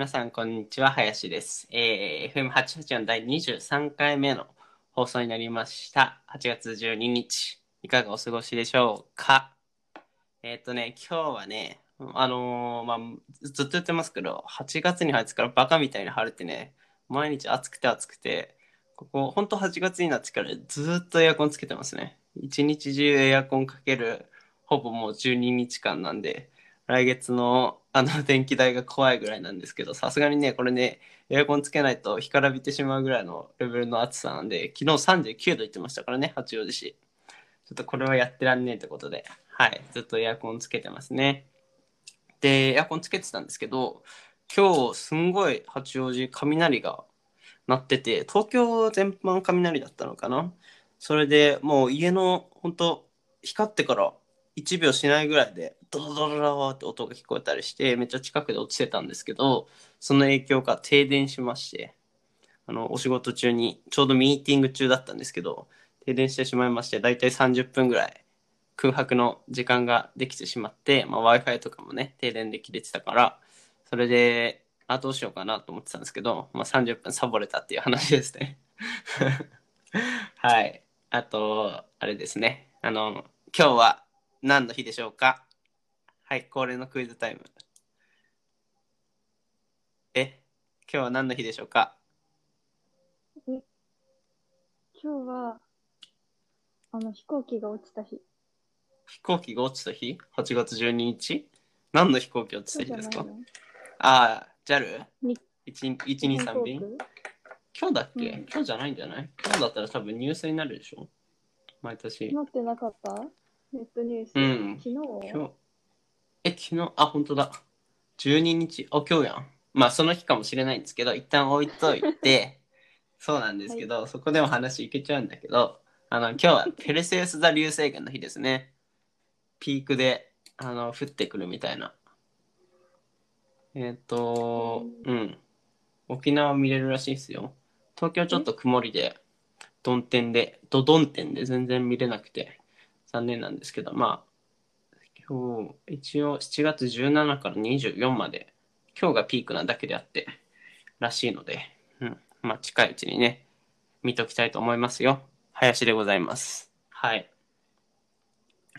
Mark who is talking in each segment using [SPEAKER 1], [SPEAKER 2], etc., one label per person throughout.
[SPEAKER 1] 皆さん、こんにちは。林です。えー、FM884 第23回目の放送になりました。8月12日。いかがお過ごしでしょうか？えっ、とね、今日はね、あのーまあ、ずっと言ってますけど、8月に入ってからバカみたいに晴れてね、毎日暑くて暑くて、ここ、ほんと8月になってからずっとエアコンつけてますね。一日中エアコンかける、ほぼもう12日間なんで、来月のあの電気代が怖いぐらいなんですけど、さすがにね、これね、エアコンつけないと干からびてしまうぐらいのレベルの暑さなんで、昨日39度言ってましたからね、八王子市。ちょっとこれはやってらんねえってことで、はい、ずっとエアコンつけてますね。で、エアコンつけてたんですけど、今日すんごい八王子雷が鳴ってて、東京全般雷だったのかなそれでもう家の本当光ってから1秒しないぐらいでドロドロドロって音が聞こえたりしてめっちゃ近くで落ちてたんですけどその影響か停電しましてあのお仕事中にちょうどミーティング中だったんですけど停電してしまいましてだいたい30分ぐらい空白の時間ができてしまって、まあ、w i f i とかもね停電で切れてたからそれであどうしようかなと思ってたんですけど、まあ、30分サボれたっていう話ですね。はい。あとあれですね。あの今日は何の日でしょうか？はい、恒例のクイズタイム。え、今日は何の日でしょうか？
[SPEAKER 2] 今日は、あの、飛行機が落ちた日。
[SPEAKER 1] 飛行機が落ちた日 ?8 月12日？何の飛行機落ちた日ですか？ああ、JAL?
[SPEAKER 2] に
[SPEAKER 1] 123便？今日だっけ、
[SPEAKER 2] うん。
[SPEAKER 1] 今日じゃないんじゃない？今日だったら多分ニュースになるでしょ？毎年。
[SPEAKER 2] 空。なってなかった？ネットニュース。
[SPEAKER 1] うん
[SPEAKER 2] 昨日？
[SPEAKER 1] え、昨日、あ、本当だ。12日、あ、今日やん。まあ、その日かもしれないんですけど、一旦置いといて、そうなんですけど、そこでも話いけちゃうんだけど、あの、今日は ペルセウス座流星群の日ですね。ピークで、あの、降ってくるみたいな。えっ、と、うん。沖縄見れるらしいですよ。東京ちょっと曇りで、曇天で、ドドン天で全然見れなくて、残念なんですけど、まあ、今日、一応7月17から24まで、今日がピークなだけであって、らしいので、うん。まあ、近いうちにね、見ときたいと思いますよ。林でございます。はい。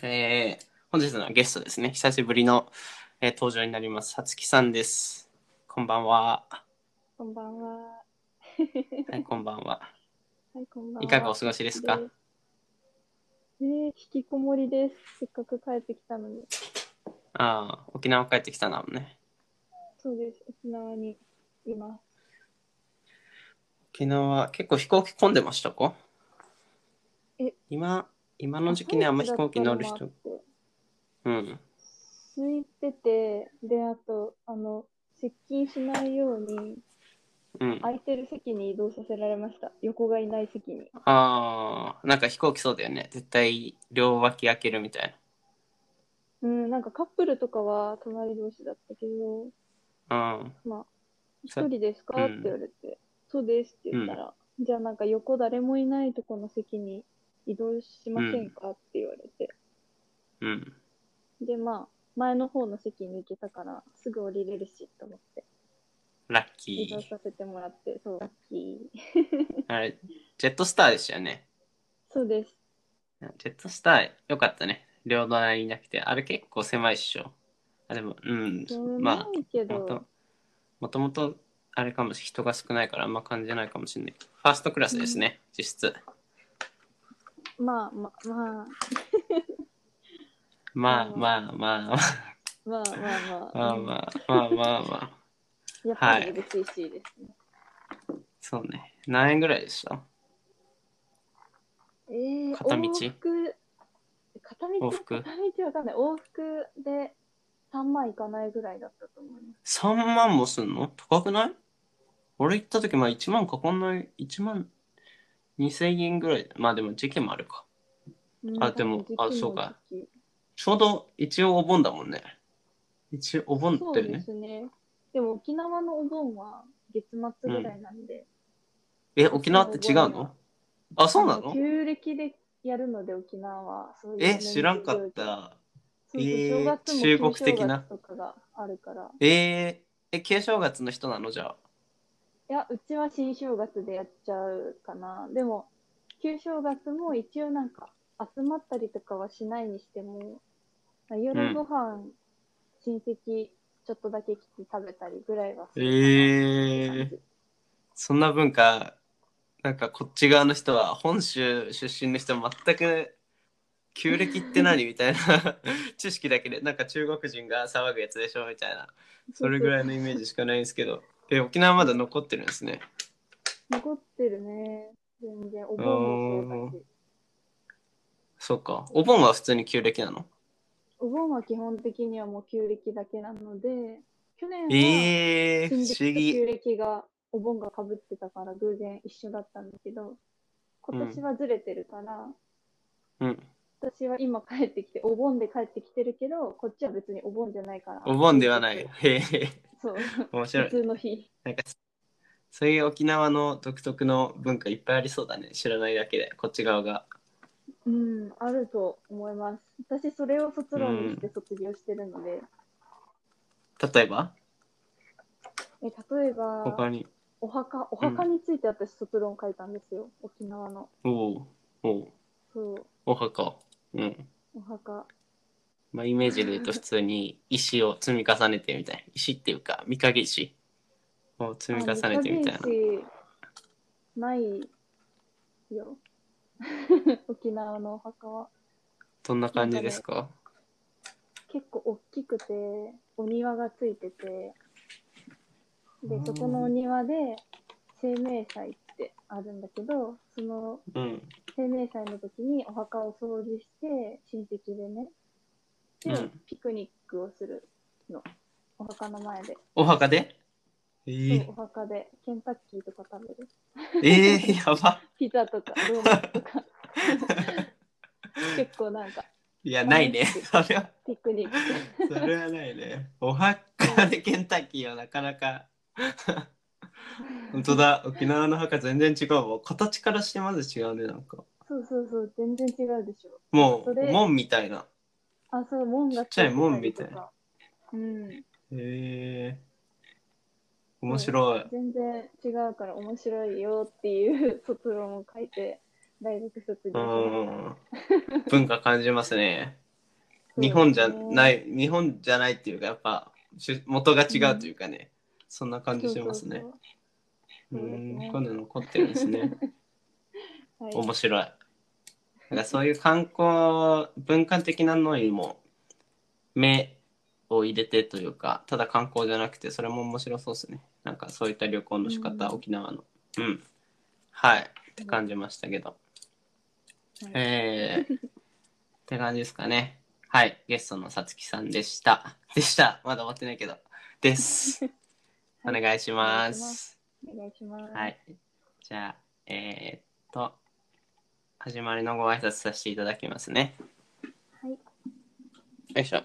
[SPEAKER 1] えー、本日のゲストですね。久しぶりの、えー登場になります。さつきさんです。こんばんは。
[SPEAKER 2] こんばんは。
[SPEAKER 1] はい、こんばんは。
[SPEAKER 2] はい、こんばんは。
[SPEAKER 1] いかがお過ごしですか？
[SPEAKER 2] えー、引きこもりです。せっかく帰ってきたのに。
[SPEAKER 1] ああ、沖縄帰ってきたなもんね。
[SPEAKER 2] そうです。沖縄にいます。
[SPEAKER 1] 沖縄、結構飛行機混んでましたか？
[SPEAKER 2] え
[SPEAKER 1] 今、今の時期ね、あんま飛行機乗る人うん。
[SPEAKER 2] 空いてて、で、あと、あの、接近しないように、
[SPEAKER 1] うん。
[SPEAKER 2] 空いてる席に移動させられました。横がいない席に。
[SPEAKER 1] ああ、なんか飛行機そうだよね。絶対両脇開けるみたい
[SPEAKER 2] うん、なんかカップルとかは隣同士だったけど、
[SPEAKER 1] な。うん。
[SPEAKER 2] まあ、一
[SPEAKER 1] そ
[SPEAKER 2] 人ですか？
[SPEAKER 1] うん
[SPEAKER 2] って言われて、そうですって言ったら、じゃあなんか横誰もいないとこの席に移動しませんか？って言われて、
[SPEAKER 1] うん。
[SPEAKER 2] で、まあ、前の方の席に行けたから、すぐ降りれるしと思って、
[SPEAKER 1] ラッ
[SPEAKER 2] 移
[SPEAKER 1] キー。
[SPEAKER 2] 動させてもらって、そう、ラッキー。
[SPEAKER 1] あれ、ジェットスターでしたよね。
[SPEAKER 2] そうです。
[SPEAKER 1] ジェットスター、よかったね。両隣にいなくて。あれ結構狭いっしょ。あ、でも、うん。まあ、もともともとあれかもし人が少ないからあんま感じないかもしれない。ファーストクラスですね、実質。
[SPEAKER 2] まあまあまあ、
[SPEAKER 1] まあまあまあまあ
[SPEAKER 2] まあまあまあ、
[SPEAKER 1] まあまあまあまあまあ。
[SPEAKER 2] やっぱり嬉しいですね。
[SPEAKER 1] そうね。何円ぐらいでした？
[SPEAKER 2] えー、
[SPEAKER 1] 片道？
[SPEAKER 2] 往復片道？
[SPEAKER 1] 往復？
[SPEAKER 2] 片道わかんない。往復で3万いかないぐらいだったと思いま
[SPEAKER 1] ?3 万もすんの？高くない？俺行った時まあ1万かかんない。1万2000円ぐらい。まあでも時期もあるか。
[SPEAKER 2] す。
[SPEAKER 1] あでもあそうかちょうど一応お盆だもんね。一応お盆
[SPEAKER 2] そうで
[SPEAKER 1] だよね。
[SPEAKER 2] すね。でも沖縄のお盆は月末ぐらいなんで。
[SPEAKER 1] え、沖縄って違うの？あ、そうな
[SPEAKER 2] あ
[SPEAKER 1] の？
[SPEAKER 2] 旧暦でやるので沖縄は。そういう
[SPEAKER 1] え、知らんかった。えー中国的な？
[SPEAKER 2] 旧正月とかがあるから。
[SPEAKER 1] ええ、旧正月の人なの？じゃあ。
[SPEAKER 2] いや、うちは新正月でやっちゃうかな。でも、旧正月も一応なんか集まったりとかはしないにしても、夜ご飯、親戚ちょっとだけ来て食べたりぐらいはするかな
[SPEAKER 1] えー、そんな文化、なんかこっち側の人は、本州出身の人は全く、旧暦って何みたいな 知識だけで、なんか中国人が騒ぐやつでしょみたいな、それぐらいのイメージしかないんですけど、え、沖縄まだ残ってるんですね。
[SPEAKER 2] 残ってるね。全然、お盆もそうだし。
[SPEAKER 1] そうか。お盆は普通に旧暦なの？
[SPEAKER 2] お盆は基本的にはもう旧暦だけなので、去年は新
[SPEAKER 1] 思
[SPEAKER 2] 暦と旧
[SPEAKER 1] 議。
[SPEAKER 2] 暦がお盆がかぶってたから偶然一緒だったんだけど、今年はずれてるから、
[SPEAKER 1] うん。
[SPEAKER 2] 私は今帰ってきて、お盆で帰ってきてるけど、こっちは別にお盆じゃないから。
[SPEAKER 1] お盆ではない。へえ、
[SPEAKER 2] そう、
[SPEAKER 1] 面白い。
[SPEAKER 2] 普通の日。
[SPEAKER 1] なんか、そういう沖縄の独特の文化いっぱいありそうだね。知らないだけで、こっち側が。
[SPEAKER 2] うん、あると思います。私、それを卒論にして卒業してるので、
[SPEAKER 1] 例えば？
[SPEAKER 2] え例えば、
[SPEAKER 1] 他に。
[SPEAKER 2] お墓、お墓について私卒論書いたんですよ、沖縄の。
[SPEAKER 1] おうおう
[SPEAKER 2] そう、
[SPEAKER 1] お墓。うん。
[SPEAKER 2] お墓。
[SPEAKER 1] まあ、イメージで言うと普通に 石を積み重ねてみたいな。石っていうか、御影石を積み重ねてみたいな。
[SPEAKER 2] ないよ。沖縄のお墓は。
[SPEAKER 1] どんな感じですか？
[SPEAKER 2] 結構大きくて、お庭がついてて、で、そこのお庭で生命祭ってあるんだけど、その
[SPEAKER 1] うん。
[SPEAKER 2] 生命祭の時にお墓を掃除して、親戚でね、で、
[SPEAKER 1] うん
[SPEAKER 2] ピクニックをするの。お墓の前で。
[SPEAKER 1] お墓で？えー、
[SPEAKER 2] お墓でケンタッキーとか食べる。
[SPEAKER 1] えー、やば。
[SPEAKER 2] ピザとか、ドーナツとか。結構なんか、
[SPEAKER 1] いや、ないね。それは、
[SPEAKER 2] ピクニック。
[SPEAKER 1] それはないね。お墓でケンタッキーはなかなか。本当だ、沖縄の墓全然違うわ。形からしてまず違うね、なんか。
[SPEAKER 2] そうそうそう、全然違うでしょ。
[SPEAKER 1] も
[SPEAKER 2] そうれ、
[SPEAKER 1] 門みたいな。
[SPEAKER 2] あ、そう、門が
[SPEAKER 1] ちっちゃい門みたいな
[SPEAKER 2] な。うん。
[SPEAKER 1] へえー。面白い。
[SPEAKER 2] 全然違うから面白いよっていう卒論を書いて、大学卒業。
[SPEAKER 1] 文化感じますね。日本じゃないい、日本じゃないっていうか、やっぱ、し元が違うというかね。そんな感じしますね。
[SPEAKER 2] そう
[SPEAKER 1] ん、こんなの残ってるんですね。
[SPEAKER 2] はい。
[SPEAKER 1] 面白い。なんかそういう観光、文化的なのにも目を入れてというか、ただ観光じゃなくて、それも面白そうですね。なんかそういった旅行の仕方、
[SPEAKER 2] うん
[SPEAKER 1] 沖縄の。うん。はい。って感じましたけど。
[SPEAKER 2] はい
[SPEAKER 1] えー、って感じですかね。はい。ゲストのさつきさんでした。でした。まだ終わってないけど。です。お願いします。
[SPEAKER 2] お願いします。
[SPEAKER 1] はい。じゃあ、えー、っと、始まりのご挨拶させていただきますね。
[SPEAKER 2] はい。
[SPEAKER 1] よいしょ。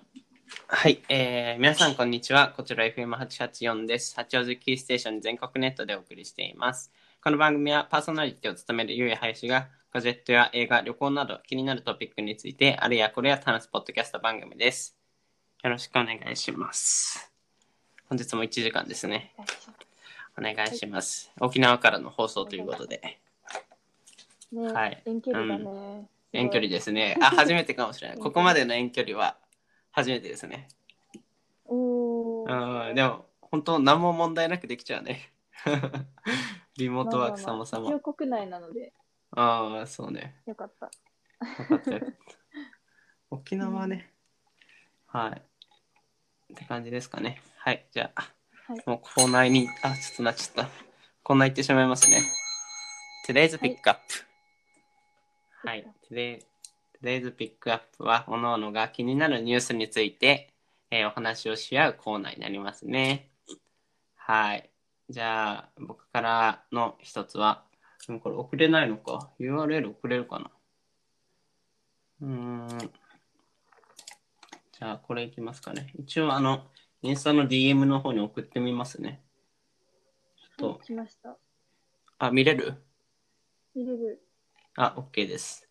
[SPEAKER 1] はい、えー、皆さんこんにちは。こちら FM884 です。八王子キーステーション全国ネットでお送りしています。この番組はパーソナリティを務めるゆうやはやしがガジェットや映画、旅行など気になるトピックについてあれやこれや話すポッドキャスト番組です。よろしくお願いします。本日も1時間ですね。お願いします。沖縄からの放送ということで。
[SPEAKER 2] ね、
[SPEAKER 1] はい
[SPEAKER 2] 遠距離だね。
[SPEAKER 1] 遠距離ですね。あ、初めてかもしれない。ここまでの遠距離は初めてですね。
[SPEAKER 2] おー
[SPEAKER 1] うん、でも、本当何も問題なくできちゃうね。リモートワーク様
[SPEAKER 2] まあまあまあ国内なので、
[SPEAKER 1] ああ、そうね。
[SPEAKER 2] よかった。
[SPEAKER 1] よかったよかった。沖縄ね。はい。って感じですかね。はい。じゃあ、
[SPEAKER 2] はい。
[SPEAKER 1] もうコーナーに、あ、ちょっとなっちゃった。コーナー行ってしまいますね。Today's Pickup。はい。Today- Today's Pickup は、各々が気になるニュースについて、えーお話をし合うコーナーになりますね。はい。じゃあ、僕からの一つは、でもこれ送れないのか。URL 送れるかな。うーん。じゃあ、これいきますかね。一応、あの、インスタの DM の方に送ってみますね。ちょっと、
[SPEAKER 2] 来ました。
[SPEAKER 1] あ、見れる？
[SPEAKER 2] 見れる。
[SPEAKER 1] あ、OK です。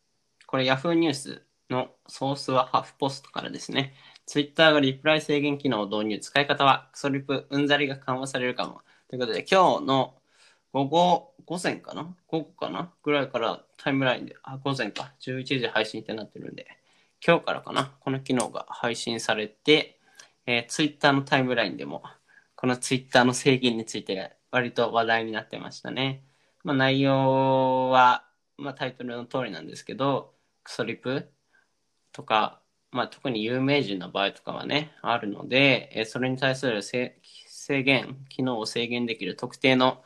[SPEAKER 1] これ Yahoo ニュースのソースはハフポストからですね。Twitter がリプライ制限機能を導入。使い方は、クソリプ、うんざりが緩和されるかも。ということで、今日の午後、午前かな？午後かな？ぐらいからタイムラインで、あ、午前か。11時配信ってなってるんで、今日からかな？この機能が配信されて、えー、Twitter のタイムラインでも、この Twitter の制限について割と話題になってましたね。まあ内容は、まあタイトルの通りなんですけど、クソリプ？とか、まあ、特に有名人の場合とかはね、あるので、えそれに対する制限、機能を制限できる特定の、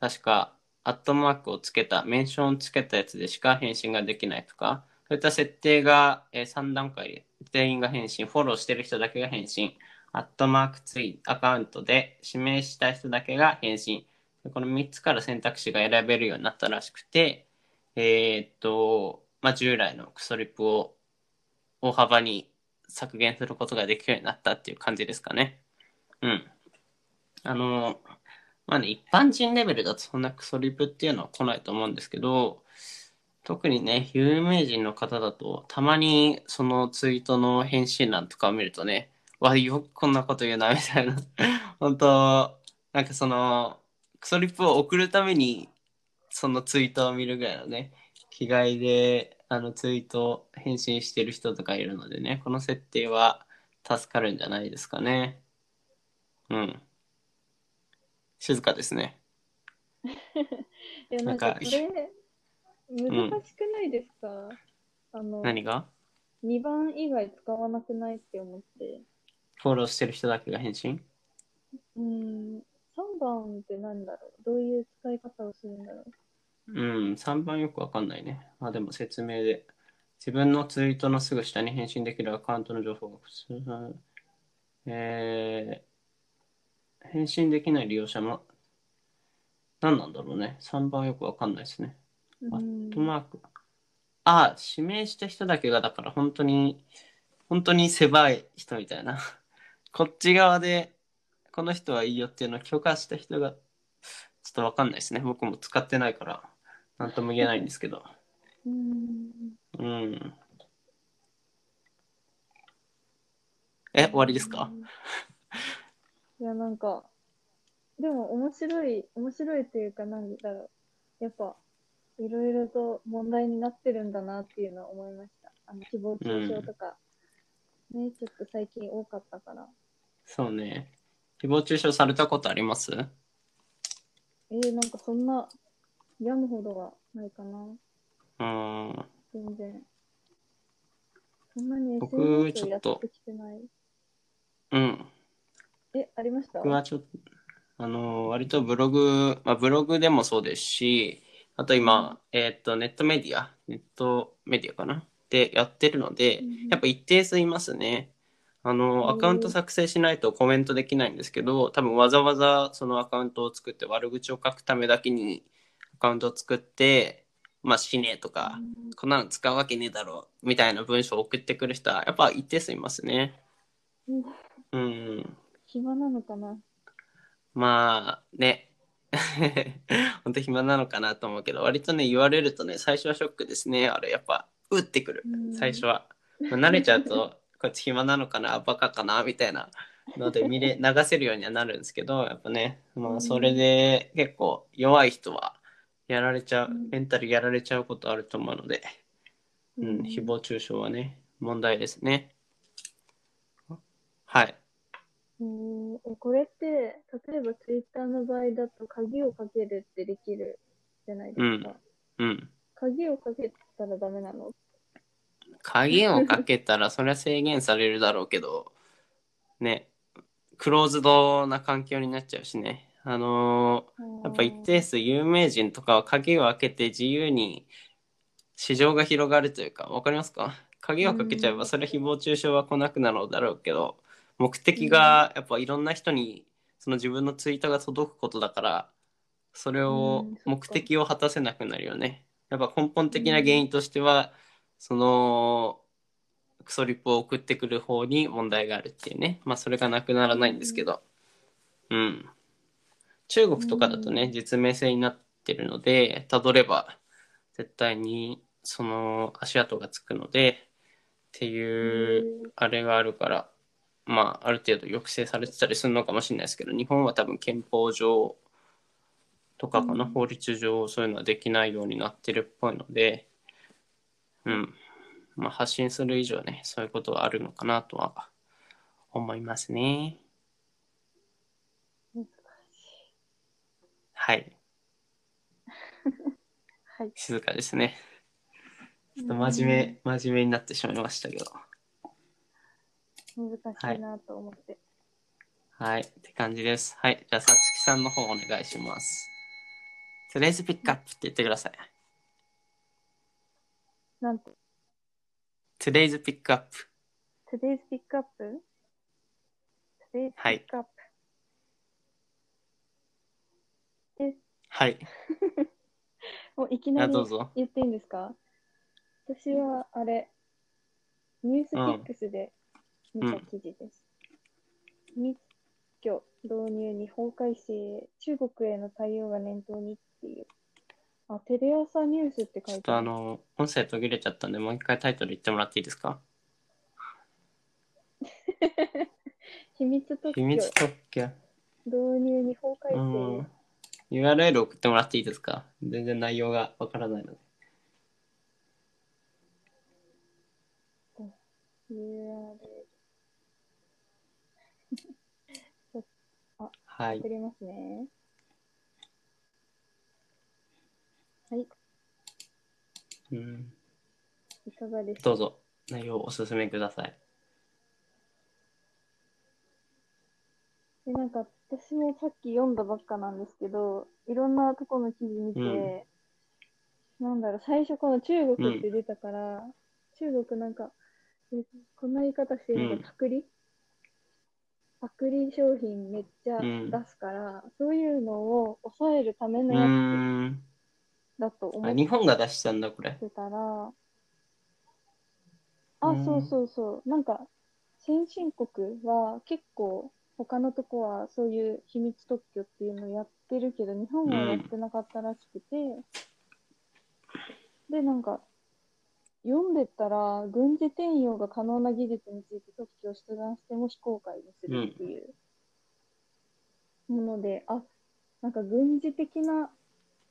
[SPEAKER 1] 確か、アットマークをつけた、メンションをつけたやつでしか返信ができないとか、そういった設定が、え3段階、全員が返信、フォローしてる人だけが返信、アットマークツイアカウントで指名した人だけが返信。この3つから選択肢が選べるようになったらしくて、えー、っと、まあ、従来のクソリップを大幅に削減することができるようになったっていう感じですかね。うん。あの、まあね、一般人レベルだとそんなクソリプっていうのは来ないと思うんですけど、特にね、有名人の方だと、たまにそのツイートの返信欄とかを見るとね、わ、よくこんなこと言うな、みたいな。本当なんかその、クソリップを送るために、そのツイートを見るぐらいのね、気概であのツイート返信してる人とかいるのでね、この設定は助かるんじゃないですかね。うん。静かですね。
[SPEAKER 2] いや、なんかこれ、難しくないですか、うん、あの、
[SPEAKER 1] 何が
[SPEAKER 2] ?2 番以外使わなくないって思って。
[SPEAKER 1] フォローしてる人だけが返信？
[SPEAKER 2] うん、3番って何だろう？どういう使い方をするんだろう？
[SPEAKER 1] うん、3番よくわかんないね。あ、でも説明で。自分のツイートのすぐ下に返信できるアカウントの情報が普通、えー、返信できない利用者も、何なんだろうね。3番よくわかんないですね。アットマーク。あ、指名した人だけが、だから本当に、本当に狭い人みたいな。こっち側で、この人はいいよっていうのを許可した人が、ちょっとわかんないですね。僕も使ってないから。なんとも言えないんですけど。うん。うん。え、終わりですか？
[SPEAKER 2] いや、なんか、でも面白い、面白いというか、なんだろう。やっぱ、いろいろと問題になってるんだなっていうのは思いました。あの、誹謗中傷とか、うん、ね、ちょっと最近多かったから。
[SPEAKER 1] そうね。誹謗中傷されたことあります？
[SPEAKER 2] えー、なんかそんな病むほどはないかな。
[SPEAKER 1] うん。
[SPEAKER 2] 全然。そんなに
[SPEAKER 1] SNS をやってきてない。うん。
[SPEAKER 2] え、ありました？
[SPEAKER 1] 僕はちょっと、あの、割とブログ、まあ、ブログでもそうですし、あと今、えー、っと、ネットメディア、ネットメディアかな？でやってるので、やっぱ一定数いますね。あの、アカウント作成しないとコメントできないんですけど、多分わざわざそのアカウントを作って悪口を書くためだけにカウントを作って、まあ、死ねとか、こんなの使うわけねえだろう、みたいな文章を送ってくる人は、やっぱ一定数いますね。うん。
[SPEAKER 2] 暇なのかな？
[SPEAKER 1] まあ、ね。本当暇なのかなと思うけど、割とね、言われるとね、最初はショックですね。あれ、やっぱ、打ってくる。最初は。まあ、慣れちゃうと、こっち暇なのかな、バカかな、みたいなので見れ、流せるようにはなるんですけど、やっぱね、まあ、それで結構弱い人は、やられちゃう、メンタルやられちゃうことあると思うので、うん、誹謗中傷はね、問題ですね。はい。
[SPEAKER 2] うんこれって、例えばツイッターの場合だと鍵をかけるってできるじゃないですか。
[SPEAKER 1] うん。うん、
[SPEAKER 2] 鍵をかけたらダメなの？
[SPEAKER 1] 鍵をかけたらそれは制限されるだろうけど、ね、クローズドな環境になっちゃうしね。あのー、やっぱ一定数有名人とかは鍵を開けて自由に市場が広がるというか、わかりますか？鍵をかけちゃえばそれ誹謗中傷は来なくなるだろうけど、目的がやっぱいろんな人にその自分のツイートが届くことだから、それを目的を果たせなくなるよね。やっぱ根本的な原因としては、そのクソリップを送ってくる方に問題があるっていうね。まあそれがなくならないんですけど。うん中国とかだとね、実名制になってるので、たどれば絶対にその足跡がつくので、ていうあれがあるから、まあ、ある程度抑制されてたりするのかもしれないですけど、日本は多分憲法上とかかな、
[SPEAKER 2] うん
[SPEAKER 1] 法律上そういうのはできないようになってるっぽいので、うん。まあ、発信する以上ね、そういうことはあるのかなとは思いますね。
[SPEAKER 2] 難しい。
[SPEAKER 1] はい。
[SPEAKER 2] はい。
[SPEAKER 1] 静かですね。ちょっと真面目、真面目になってしまいましたけど。
[SPEAKER 2] うん難しいなと思って。
[SPEAKER 1] はい、って感じです。はい、じゃあ、さつきさんの方お願いします。Today's Pick Up って言ってください。
[SPEAKER 2] なんて、
[SPEAKER 1] Today's Pick Up。
[SPEAKER 2] Today's Pick Up? Today's
[SPEAKER 1] はい
[SPEAKER 2] Pick Up. え、
[SPEAKER 1] はい、
[SPEAKER 2] もういきなり。言っていいんですか？私はあれ、ニュースピックスで見た記事です。密教導入に法改正、中国への対応が念頭にっていう。あ、テレ朝ニュースって書
[SPEAKER 1] ちょってと
[SPEAKER 2] いある。
[SPEAKER 1] あの、音声途切れちゃったんで、もう一回タイトル言ってもらっていいですか？
[SPEAKER 2] 秘密特許
[SPEAKER 1] 秘密特許。
[SPEAKER 2] 導入に法改
[SPEAKER 1] う
[SPEAKER 2] 正。
[SPEAKER 1] ん。URL 送ってもらっていいですか？全然内容がわからないので。
[SPEAKER 2] URL
[SPEAKER 1] はい
[SPEAKER 2] 送。りますね。はい、
[SPEAKER 1] うん、
[SPEAKER 2] いかがですか？
[SPEAKER 1] どうぞ、内容をお勧めください。
[SPEAKER 2] なんか私もさっき読んだばっかなんですけど、いろんなとこの記事見て、なんだろう、最初この中国って出たから、中国なんか、えこんな言い方してるのパクリ、パクリ商品めっちゃ
[SPEAKER 1] うん
[SPEAKER 2] 出すから、そういうのを抑えるため
[SPEAKER 1] う
[SPEAKER 2] のや。つだと思
[SPEAKER 1] あ、
[SPEAKER 2] っ
[SPEAKER 1] 日本が出したんだ、これ。
[SPEAKER 2] てたら、あ、
[SPEAKER 1] うん
[SPEAKER 2] そうそうそう。なんか、先進国は結構、他のとこはそういう秘密特許っていうのをやってるけど、日本はやってなかったらしくて、で、なんか、読んでったら、軍事転用が可能な技術について特許を出願しても非公開にするっていう。もので、あ、なんか軍事的な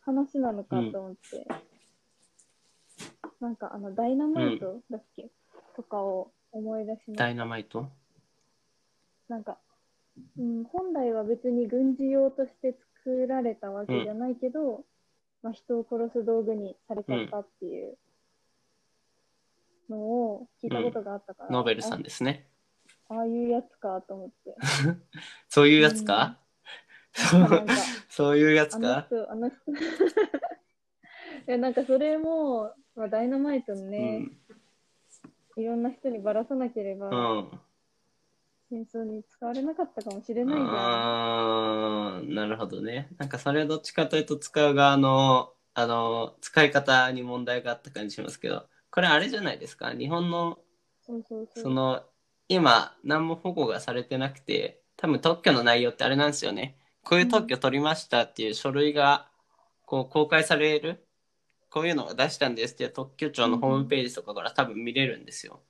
[SPEAKER 2] 話なのかと思って、なんかあの、ダイナマイトだっけ、とかを思い出しました。
[SPEAKER 1] ダイナマイト？
[SPEAKER 2] なんか、うん、本来は別に軍事用として作られたわけじゃないけど、まあ、人を殺す道具にされちゃったっていうのを聞いたことがあったから、
[SPEAKER 1] ノーベルさんですね。
[SPEAKER 2] あああいうやつかと思って。
[SPEAKER 1] そういうやつか、そういうやつ
[SPEAKER 2] あの
[SPEAKER 1] か
[SPEAKER 2] 人、あの人。いや、なんかそれも、まあ、ダイナマイトのね、いろんな人にばらさなければ、
[SPEAKER 1] うん。うん。
[SPEAKER 2] 戦争に使われなかったかもしれない。
[SPEAKER 1] あーなるほどね。なんかそれはどっちかというと使う側の、あの、使い方に問題があった感じしますけど、これあれじゃないですか？日本の、
[SPEAKER 2] そうそうそう。
[SPEAKER 1] その、今、何も保護がされてなくて、多分特許の内容ってあれなんですよね。こういう特許取りましたっていう書類が、こう、公開される。こういうのを出したんですって特許庁のホームページとかから多分見れるんですよ。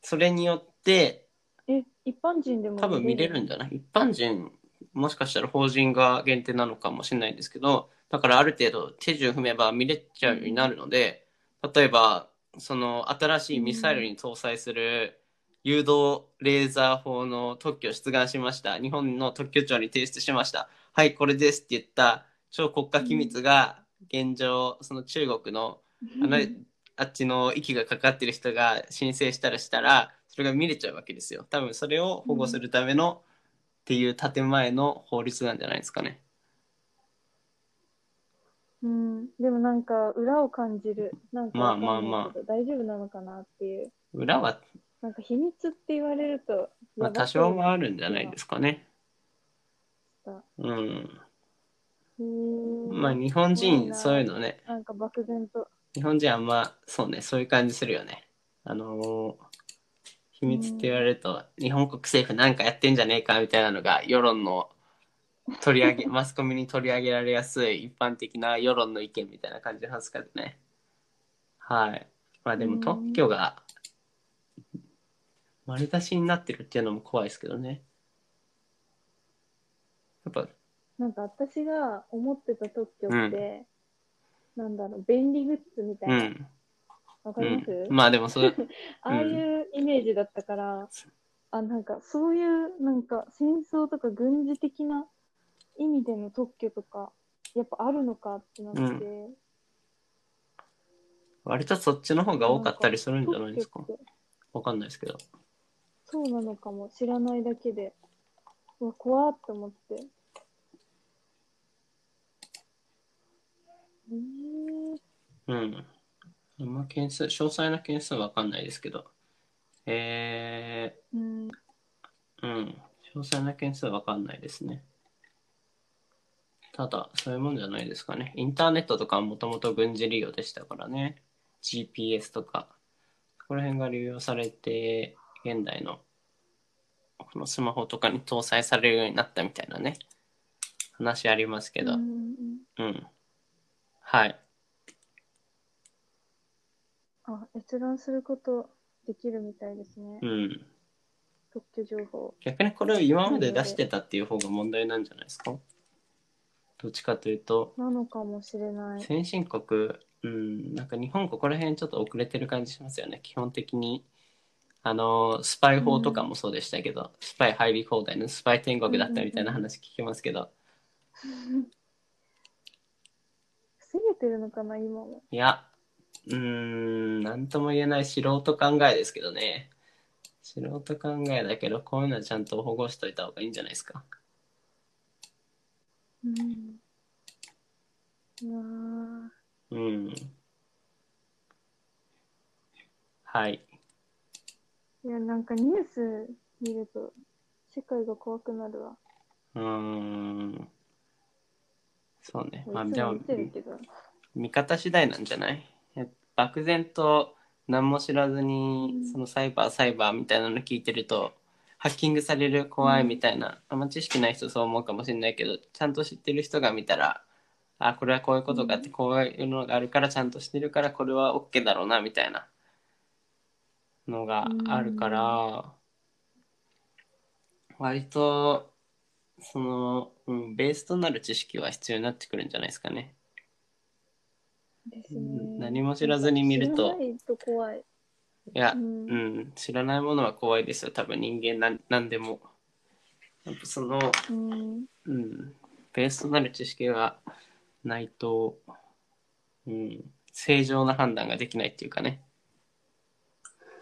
[SPEAKER 1] それによって、
[SPEAKER 2] え、一般人でも
[SPEAKER 1] 多分見れる
[SPEAKER 2] ん
[SPEAKER 1] んじゃない？一般人、もしかしたら法人が限定なのかもしれないんですけど、だからある程度手順踏めば見れちゃうようになるので、例えば、その新しいミサイルに搭載する誘導レーザー砲の特許を出願しました。日本の特許庁に提出しました。はい、これですって言った超国家機密が現状、その中国のあのあっちの息がかかってる人が申請したらしたらそれが見れちゃうわけですよ。多分それを保護するための、っていう建前の法律なんじゃないですかね。
[SPEAKER 2] うん、でもなんか裏を感じる。なんか
[SPEAKER 1] まあまあま
[SPEAKER 2] 大丈夫なのかなっていう。
[SPEAKER 1] 裏は、
[SPEAKER 2] なんか秘密って言われると、
[SPEAKER 1] まあ、多少はあるんじゃないですかね。
[SPEAKER 2] か。
[SPEAKER 1] うん。まあ日本人そういうのね。
[SPEAKER 2] なんか漠然と。
[SPEAKER 1] 日本人あんまそうねそういう感じするよね。あのー秘密って言われると、日本国政府なんかやってんじゃねえかみたいなのが世論の取り上げマスコミに取り上げられやすい一般的な世論の意見みたいな感じなんですかね。はい。まあでも
[SPEAKER 2] うん。
[SPEAKER 1] 特許が丸出しになってるっていうのも怖いですけどね。やっぱ、
[SPEAKER 2] なんか私が思ってた特許って、なんだろう、便利グッズみたいうな。
[SPEAKER 1] ん。
[SPEAKER 2] わかります、
[SPEAKER 1] うん、まあでもそれ、
[SPEAKER 2] ああいうイメージだったから、あ、なんかそういう、なんか戦争とか軍事的な意味での特許とか、やっぱあるのかってなって。
[SPEAKER 1] 割とそっちの方が多かったりするんじゃないですか？わかんないですけど。
[SPEAKER 2] そうなのかも、知らないだけで。うわ、怖って思って。えー、
[SPEAKER 1] うん。あんま件数、詳細な件数わかんないですけど。え
[SPEAKER 2] うん、
[SPEAKER 1] ー、うん。詳細な件数わかんないですね。ただ、そういうもんじゃないですかね。インターネットとかはもともと軍事利用でしたからね。GPS とか。そこら辺が流用されて、現代のこのスマホとかに搭載されるようになったみたいなね。話ありますけど。
[SPEAKER 2] うんうん。
[SPEAKER 1] はい。
[SPEAKER 2] あ、閲覧することできるみたいですね
[SPEAKER 1] う。ん。
[SPEAKER 2] 特許情報。
[SPEAKER 1] 逆にこれを今まで出してたっていう方が問題なんじゃないですか？どっちかというと、
[SPEAKER 2] なのかもしれない。
[SPEAKER 1] 先進国、うん、なんか日本ここら辺ちょっと遅れてる感じしますよね。基本的に。あの、スパイ法とかもそうでしたけど、スパイ入り放題のスパイ天国だったみたいな話聞きますけど、
[SPEAKER 2] 防げてるのかな、今も。
[SPEAKER 1] いや、うーん、なんとも言えない素人考えですけどね。素人考えだけど、こういうのはちゃんと保護しといた方がいいんじゃないですか。
[SPEAKER 2] うん。うわー
[SPEAKER 1] うん。はい。
[SPEAKER 2] いや、なんかニュース見ると、世界が怖くなるわ。
[SPEAKER 1] うーん。そうね。まあ、
[SPEAKER 2] いつ
[SPEAKER 1] でも
[SPEAKER 2] も見、てるけど。
[SPEAKER 1] 見方次第なんじゃない？え漠然と何も知らずに
[SPEAKER 2] うん。
[SPEAKER 1] そのサイバーサイバーみたいなの聞いてるとハッキングされる怖いみたいな、あんま知識ない人そう思うかもしれないけどちゃんと知ってる人が見たらあこれはこういうことがあってこういうのがあるからちゃんとしてるからこれは OK だろうなみたいなのがあるから割とその、うん、ベースとなる知識は必要になってくるんじゃないですかね。
[SPEAKER 2] ですね。
[SPEAKER 1] 何も知らずに見ると
[SPEAKER 2] 知らないと怖い。
[SPEAKER 1] いや、
[SPEAKER 2] う
[SPEAKER 1] うんん、知らないものは怖いですよ、多分人間なんなんでも。やっぱその、
[SPEAKER 2] うん。
[SPEAKER 1] うん、ベースとなる知識がないと、うん、正常な判断ができないっていうかね。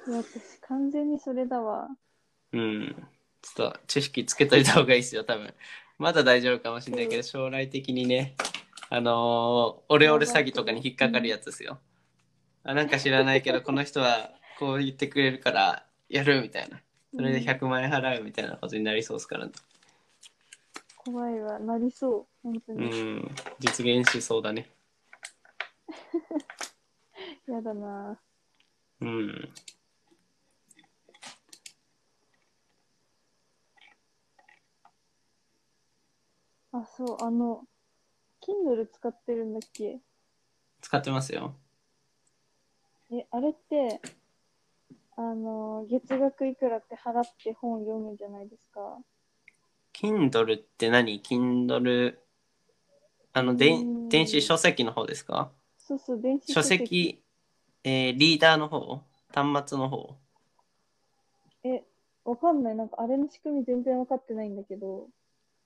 [SPEAKER 2] 私完全にそれだわ。
[SPEAKER 1] うん、ちょっと知識つけといた方がいいですよ、多分。まだ大丈夫かもしれないけど、将来的にね、あのーオレオレ詐欺とかに引っかかるやつですよ。あなんか知らないけど、この人はこう言ってくれるからやるみたいな。それで100万円払うみたいなことになりそうですからね。
[SPEAKER 2] 怖いわ。なりそう。本当
[SPEAKER 1] う
[SPEAKER 2] に。
[SPEAKER 1] ん、実現しそうだね。
[SPEAKER 2] やだな。
[SPEAKER 1] うん。
[SPEAKER 2] あ、そう、あの、Kindle 使ってるんだっけ？
[SPEAKER 1] 使ってますよ。
[SPEAKER 2] え、あれって、あの、月額いくらって払って本読むじゃないですか
[SPEAKER 1] ？Kindle って何 ?Kindle、あの、で電子書籍の方ですか？
[SPEAKER 2] そうそう、電子
[SPEAKER 1] 書籍、えーリーダーの方？端末の方？
[SPEAKER 2] え、わかんない。なんかあれの仕組み全然わかってないんだけど、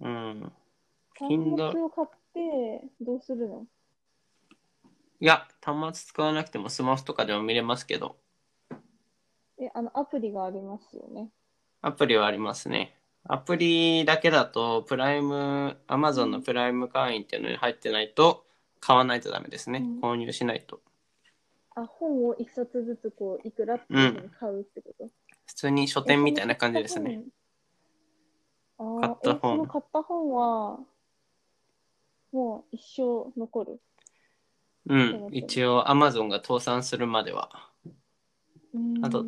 [SPEAKER 1] うん。
[SPEAKER 2] 端末を買ってどうするの？
[SPEAKER 1] いや、端末使わなくてもスマホとかでも見れますけど、
[SPEAKER 2] え、あの、アプリがありますよね。
[SPEAKER 1] アプリはありますね。アプリだけだと、プライム、アマゾンのプライム会員っていうのに入ってないと、買わないとダメですね。
[SPEAKER 2] うん
[SPEAKER 1] 購入しないと。
[SPEAKER 2] あ、本を一冊ずつこう、いくらっていうふうに買うってこと、
[SPEAKER 1] 普通に書店みたいな感じですね。買った本
[SPEAKER 2] 買った本は、もう一生残る。
[SPEAKER 1] うん。一応、アマゾンが倒産するまでは。
[SPEAKER 2] うん
[SPEAKER 1] あと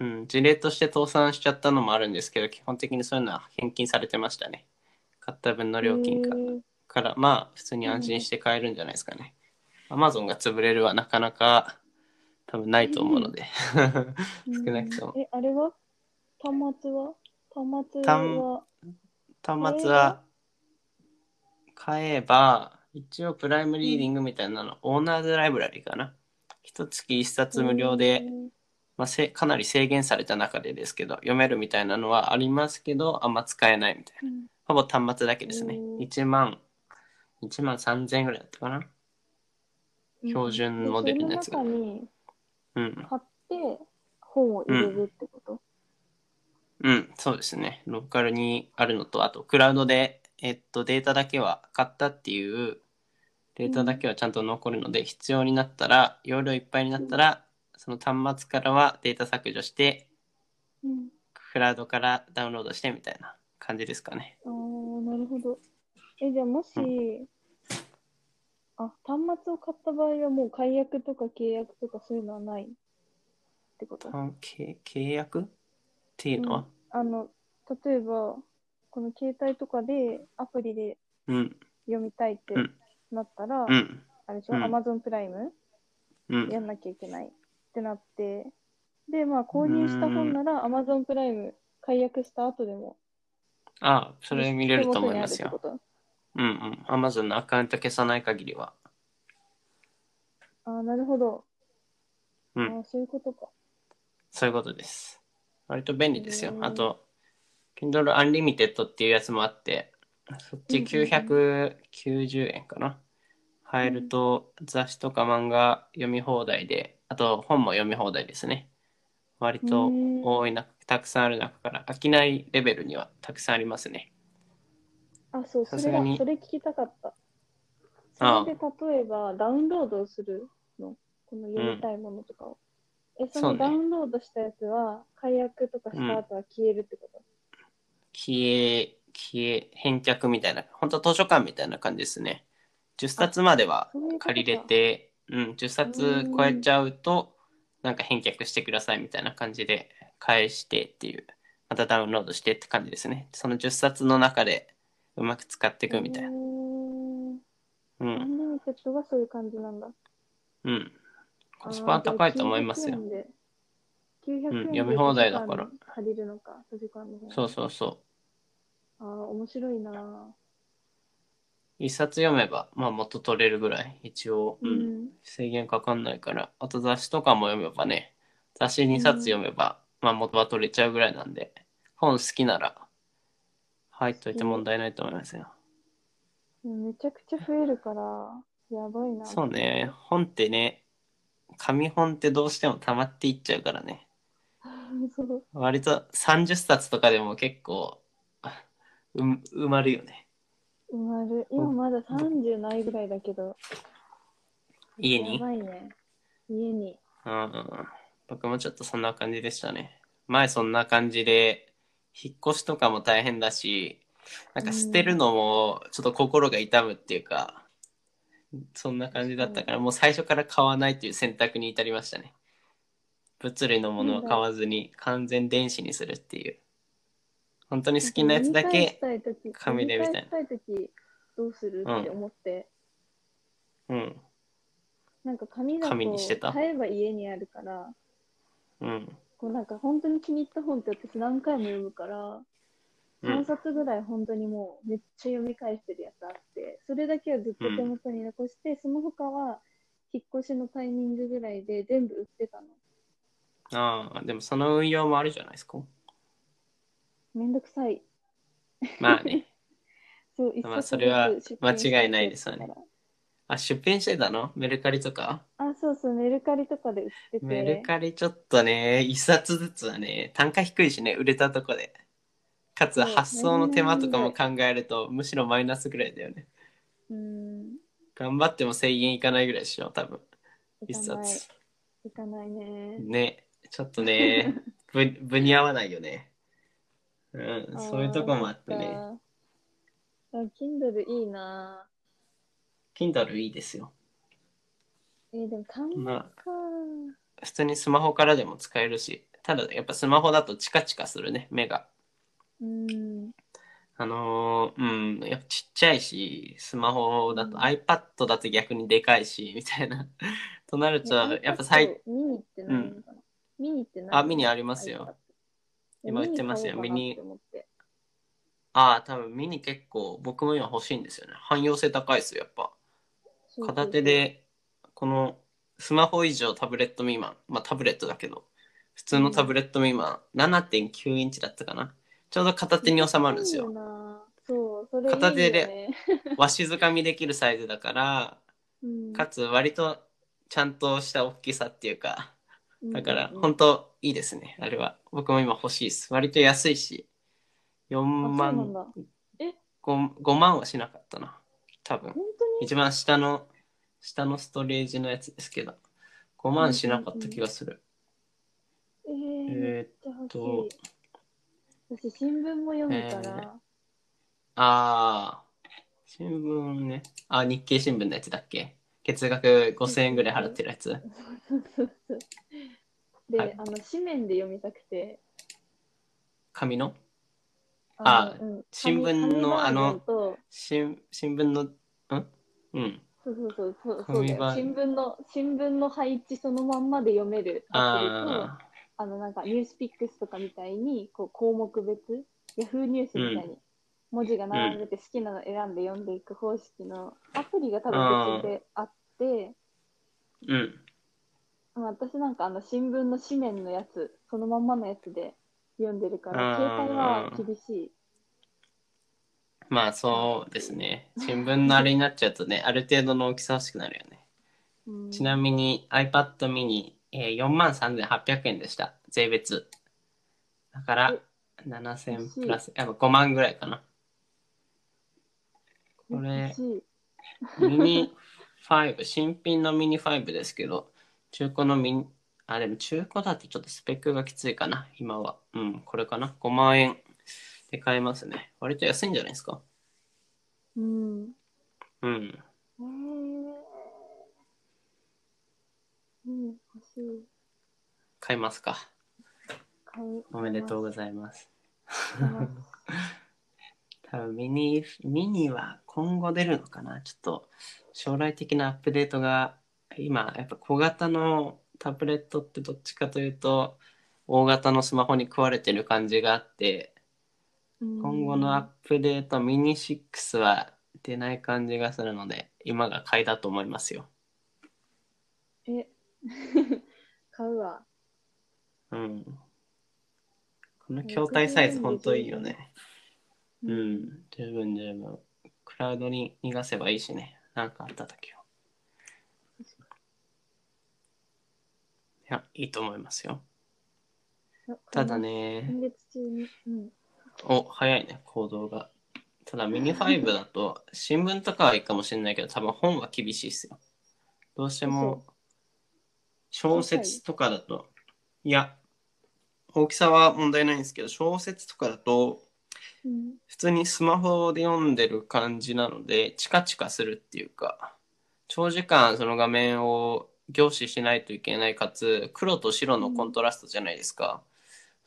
[SPEAKER 1] うん。事例として倒産しちゃったのもあるんですけど、基本的にそういうのは返金されてましたね。買った分の料金か
[SPEAKER 2] へー
[SPEAKER 1] から、まあ、普通に安心して買えるんじゃないですかね。アマゾンが潰れるはなかなか多分ないと思うので。少なくとも
[SPEAKER 2] うんえ、あれは？端末は？端末
[SPEAKER 1] 端
[SPEAKER 2] は、
[SPEAKER 1] 端末は買えば、一応プライムリーディングみたいなの、オーナーズライブラリかな。一月一冊無料で、
[SPEAKER 2] うん
[SPEAKER 1] まあ、せかなり制限された中でですけど、読めるみたいなのはありますけど、あんま使えないみたいな。
[SPEAKER 2] うん
[SPEAKER 1] ほぼ端末だけですね
[SPEAKER 2] うん。
[SPEAKER 1] 1万、1万3000円ぐらいだったかな。標準モデルのやつがうん。
[SPEAKER 2] 買って本を入れるってこと、
[SPEAKER 1] うん、そうですね。ローカルにあるのと、あと、クラウドで、えっと、データだけは買ったっていう、データだけはちゃんと残るので、必要になったら、容量いっぱいになったら、その端末からはデータ削除して、
[SPEAKER 2] うん。
[SPEAKER 1] クラウドからダウンロードしてみたいな感じですかね。
[SPEAKER 2] ああ、なるほど。え、じゃあもし、
[SPEAKER 1] う
[SPEAKER 2] あ、端末を買った場合はもう解約とか契約とかそういうのはないってこと？
[SPEAKER 1] あ契契約？っていうのは、
[SPEAKER 2] あの、例えば、この携帯とかでアプリで
[SPEAKER 1] うん、
[SPEAKER 2] 読みたいって
[SPEAKER 1] うん
[SPEAKER 2] なったら、
[SPEAKER 1] うん、
[SPEAKER 2] あれでしょ、
[SPEAKER 1] うん
[SPEAKER 2] Amazon プライム
[SPEAKER 1] うん。
[SPEAKER 2] やんなきゃいけないってなって、で、まあ購入した本なら Amazon プライム解約した後でも、
[SPEAKER 1] ああ、それ見れると思いますよ。
[SPEAKER 2] 手元にあるってこと？
[SPEAKER 1] うんうん。Amazon のアカウント消さない限りは。
[SPEAKER 2] ああ、なるほど。
[SPEAKER 1] うん
[SPEAKER 2] ああ、そういうことか。
[SPEAKER 1] そういうことです。割と便利ですよあと、Kindle Unlimited っていうやつもあって、そっち
[SPEAKER 2] うんうんうん
[SPEAKER 1] 990円かな。入ると雑誌とか漫画読み放題で、あと本も読み放題ですね。割と多いな、たくさんある中から飽きないレベルにはたくさんありますね。
[SPEAKER 2] あ、そう、それそれ聞きたかった。それで例えばダウンロードをするの、この読みたいものとかを。え、そ
[SPEAKER 1] そうね
[SPEAKER 2] のダウンロードしたやつは、解約とかした後は消えるってこと、
[SPEAKER 1] 消え、消え、返却みたいな、本当図書館みたいな感じですね。10冊までは借りれて、うん、10冊超えちゃうと、なんか返却してくださいみたいな感じで返してっていう、またダウンロードしてって感じですね。その10冊の中でうまく使っていくみたいな。
[SPEAKER 2] うーん。
[SPEAKER 1] うん。コスパは高いと思いますよ。
[SPEAKER 2] 900円で。900円で
[SPEAKER 1] うん読み放題だから
[SPEAKER 2] 借りるのか、図書館の方
[SPEAKER 1] そうそうそ
[SPEAKER 2] ああ、面白いな
[SPEAKER 1] う。一冊読めば、まあ元取れるぐらい、一応、
[SPEAKER 2] う
[SPEAKER 1] うん、制限かかんないから、あと雑誌とかも読めばね、雑誌2冊読めば、まあ元は取れちゃうぐらいなんで、本好きなら入っといて問題ないと思いますよ。
[SPEAKER 2] めちゃくちゃ増えるから、やばいな。
[SPEAKER 1] そうね、本ってね、紙本ってどうしても溜まっていっちゃうからね。割と30冊とかでも結構、う埋まるよね。
[SPEAKER 2] 埋まる。今まだ30ないぐらいだけど、
[SPEAKER 1] 家に？
[SPEAKER 2] やばいね。家に。
[SPEAKER 1] うん、僕もちょっとそんな感じでしたね。前そんな感じで、引っ越しとかも大変だし、なんか捨てるのもちょっと心が痛むっていうか、そんな感じだったから、もう最初から買わないっていう選択に至りましたね。物理のものを買わずに完全電子にするっていう。本当に好きなやつだけ、紙でみたいな。
[SPEAKER 2] どうするって思って、
[SPEAKER 1] うん、
[SPEAKER 2] なんか紙だと
[SPEAKER 1] 紙にしてた。
[SPEAKER 2] 買えば家にあるから、
[SPEAKER 1] うん、
[SPEAKER 2] こうなんか本当に気に入った本って私何回も読むから、3
[SPEAKER 1] うん、
[SPEAKER 2] 冊ぐらい本当にもうめっちゃ読み返してるやつあって、それだけはずっと手元に残して、その他は引っ越しのタイミングぐらいで全部売ってたの。
[SPEAKER 1] ああ、でもその運用もあるじゃないですか。
[SPEAKER 2] めんどくさい。
[SPEAKER 1] まあね。
[SPEAKER 2] そう、一
[SPEAKER 1] まあ
[SPEAKER 2] 冊
[SPEAKER 1] それは
[SPEAKER 2] ずつ出品
[SPEAKER 1] 間違いないですよね
[SPEAKER 2] したから
[SPEAKER 1] あ、出品してたの？メルカリとか？
[SPEAKER 2] あ、そうそう、メルカリとかで売ってて。
[SPEAKER 1] メルカリちょっとね、一冊ずつはね、単価低いしね、売れたとこで。かつ
[SPEAKER 2] そう
[SPEAKER 1] 発送の手間とかも考えると、むしろマイナスぐらいだよね。
[SPEAKER 2] うん。
[SPEAKER 1] 頑張っても1000円いかないぐらいでしょ、多分。一
[SPEAKER 2] いかない。
[SPEAKER 1] 冊。
[SPEAKER 2] いかないね。
[SPEAKER 1] ね、ちょっとね、ぶ分に合わないよね。うん、そういうとこもあってね。
[SPEAKER 2] あ Kindle いいな
[SPEAKER 1] Kindle いいですよ。
[SPEAKER 2] えーでも単
[SPEAKER 1] ま
[SPEAKER 2] 価か。
[SPEAKER 1] 普通にスマホからでも使えるし、ただやっぱスマホだとチカチカするね、目が。
[SPEAKER 2] うん。
[SPEAKER 1] あのーうん、やっぱちっちゃいし、スマホだと、
[SPEAKER 2] うん
[SPEAKER 1] iPad だと逆にでかいし、みたいな。となると、
[SPEAKER 2] ね
[SPEAKER 1] やっぱ最
[SPEAKER 2] ミニってないのかな、ミニってない
[SPEAKER 1] あミニありますよ。今売ってますよ
[SPEAKER 2] ミニ
[SPEAKER 1] ああ、多分ミニ結構僕も今欲しいんですよね。汎用性高いですよ、やっぱ。片手で、このスマホ以上タブレット未満、まあタブレットだけど、普通のタブレット未満、7.9インチだったかな。ちょうど片手に収まるんですよ。
[SPEAKER 2] いいなそいいよ、ね。
[SPEAKER 1] 片手で わしづかみできるサイズだから、
[SPEAKER 2] うん、
[SPEAKER 1] かつ割とちゃんとした大きさっていうか、だから本当いいですね、あれは。僕も今欲しいです。割と安いし、4
[SPEAKER 2] あそうなん
[SPEAKER 1] 万
[SPEAKER 2] だ、え
[SPEAKER 1] ？5, 5万はしなかったな。多分。一番下の、下のストレージのやつですけど、5万しなかった気がする。
[SPEAKER 2] えー、
[SPEAKER 1] え
[SPEAKER 2] ちゃ欲し
[SPEAKER 1] と
[SPEAKER 2] い。私、新聞も読むから、
[SPEAKER 1] ー、あー、新聞ね。あ、日経新聞のやつだっけ？月額5000円ぐらい払ってるやつ。
[SPEAKER 2] で、
[SPEAKER 1] はい。
[SPEAKER 2] あの、紙面で読みたくて、
[SPEAKER 1] 紙の？あ
[SPEAKER 2] うん。
[SPEAKER 1] 新聞の
[SPEAKER 2] 紙紙バージョン
[SPEAKER 1] あの
[SPEAKER 2] と
[SPEAKER 1] 新新聞の、ん？うん。
[SPEAKER 2] そうそうそうそうそう
[SPEAKER 1] 紙バー
[SPEAKER 2] だよ。新聞の新聞の配置そのまんまで読めるアプリと
[SPEAKER 1] あ
[SPEAKER 2] あのなんかニュースピックスとかみたいにこう項目別ヤフーニュースみたいに文字が並んでて好きなの選んで読んでいく方式のアプリが多分別であって、
[SPEAKER 1] ーうん。
[SPEAKER 2] まあ私なんかあの新聞の紙面のやつそのまんまのやつで読んでるから携帯は厳しい。
[SPEAKER 1] まあそうですね。新聞のあれになっちゃうとね、ある程度の大きさ欲しくなるよね。
[SPEAKER 2] うん
[SPEAKER 1] ちなみに iPad mini、えー、43,800円でした。税別。だから7000プラス、やっぱ5万ぐらいかな。これミニ5、新品のミニ5ですけど、中古のミニ、あ、でも中古だとちょっとスペックがきついかな、今は。うん、これかな。5万円で買えますね。割と安いんじゃないですか。
[SPEAKER 2] うん。
[SPEAKER 1] うん。
[SPEAKER 2] えー、うん、欲しい。
[SPEAKER 1] 買いますか。おめでとうございます。
[SPEAKER 2] 買います。
[SPEAKER 1] 多分ミニ、ミニは今後出るのかなちょっと将来的なアップデートが、今やっぱ小型のタブレットってどっちかというと、大型のスマホに食われてる感じがあって、今後のアップデートミニ6は出ない感じがするので、今が買いだと思いますよ。
[SPEAKER 2] え、買うわ。
[SPEAKER 1] うん。この筐体サイズ本当いいよね。
[SPEAKER 2] う
[SPEAKER 1] う。ん、十分十分。クラウドに逃がせばいいしね。なんかあった時は。や、いいと思いますよ。ただね、
[SPEAKER 2] 今月中に。うん。
[SPEAKER 1] お、早いね、行動が。ただミニ5だと、新聞とかはいいかもしれないけど、多分本は厳しいっすよ。どうしても、小説とかだと、いや、大きさは問題ないんですけど、小説とかだと、
[SPEAKER 2] うん。
[SPEAKER 1] 普通にスマホで読んでる感じなので、チカチカするっていうか、長時間その画面を凝視しないといけないかつ、黒と白のコントラストじゃないですか。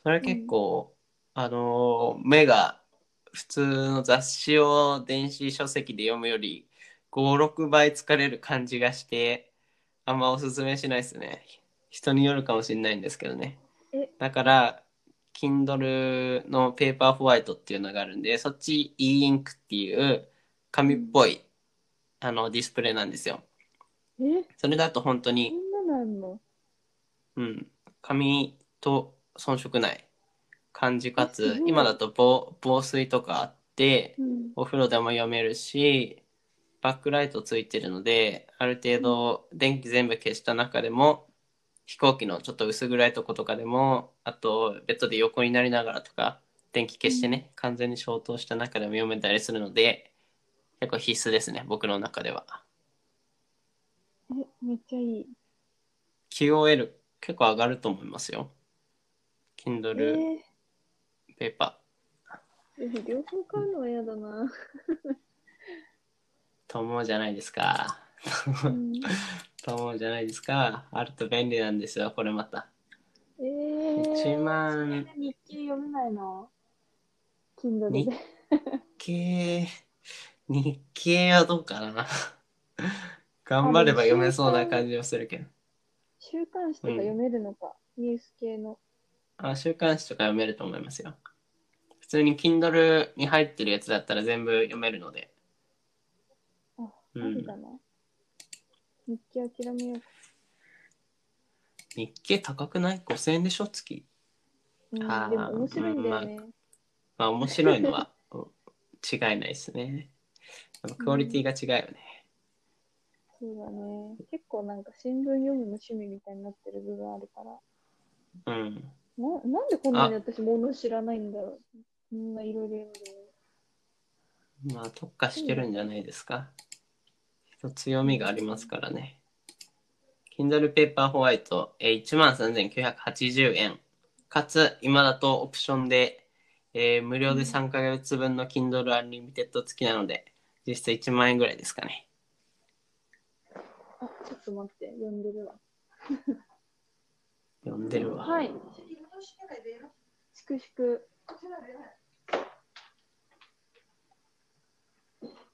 [SPEAKER 1] それ結構、あのー目が普通の雑誌を電子書籍で読むより5、6倍疲れる感じがして、あんまおすすめしないですね。人によるかもしれないんですけどね。
[SPEAKER 2] え
[SPEAKER 1] だから、Kindle のペーパーホワイトっていうのがあるんで、そっち e インクっていう紙っぽい、あのディスプレイなんですよ。
[SPEAKER 2] え、
[SPEAKER 1] それだと本当
[SPEAKER 2] そ
[SPEAKER 1] に、
[SPEAKER 2] んななんの？
[SPEAKER 1] うん、紙と遜色ない。感じか
[SPEAKER 2] えすごい。
[SPEAKER 1] つ今だと防防水とかあって
[SPEAKER 2] うん。
[SPEAKER 1] お風呂でも読めるしバックライトついてるのである程度電気全部消した中でも飛行機のちょっと薄暗いとことかでもあとベッドで横になりながらとか電気消してね、完全に消灯した中でも読めたりするので結構必須ですね僕の中では
[SPEAKER 2] え、めっちゃいい。
[SPEAKER 1] QOL 結構上がると思いますよ
[SPEAKER 2] え
[SPEAKER 1] Kindle
[SPEAKER 2] ー、
[SPEAKER 1] ペーパー
[SPEAKER 2] え両方買うのは嫌だな。
[SPEAKER 1] と思うじゃないですか。
[SPEAKER 2] うん、
[SPEAKER 1] と思うじゃないですか。あると便利なんですよ、これまた。
[SPEAKER 2] えー、
[SPEAKER 1] 1万
[SPEAKER 2] 日記読めないの？Kindle
[SPEAKER 1] に
[SPEAKER 2] で。
[SPEAKER 1] 経、日経はどうかな。頑張れば読めそうな感じはするけど。
[SPEAKER 2] 週刊誌とか読めるのか、ニュース系の。
[SPEAKER 1] あ、週刊誌とか読めると思いますよ。普通に Kindle に入ってるやつだったら全部読めるので。
[SPEAKER 2] あ、
[SPEAKER 1] うん
[SPEAKER 2] だな。日記諦めようか。
[SPEAKER 1] 日経高くない ?5000 円でしょ月。
[SPEAKER 2] うん、
[SPEAKER 1] あー
[SPEAKER 2] でも面白いんだよね。
[SPEAKER 1] まあ面白いのはうん違いないですね。クオリティが違うよね。
[SPEAKER 2] そうだね。結構なんか新聞読むの趣味みたいになってる部分あるから。
[SPEAKER 1] うん。
[SPEAKER 2] ななんでこんなに私物知らないんだろう。こんないろいろ読んでる
[SPEAKER 1] まあ特化してるんじゃないですか。一つ強みがありますからね。Kindle Paper White、えー、13,980円。かつ、今だとオプションで、えー無料で3ヶ月分の Kindle Unlimited 付きなので、実質1万円ぐらいですかね。
[SPEAKER 2] あ、ちょっと待って、読んでるわ。
[SPEAKER 1] 読んでるわ。
[SPEAKER 2] はい。粛々。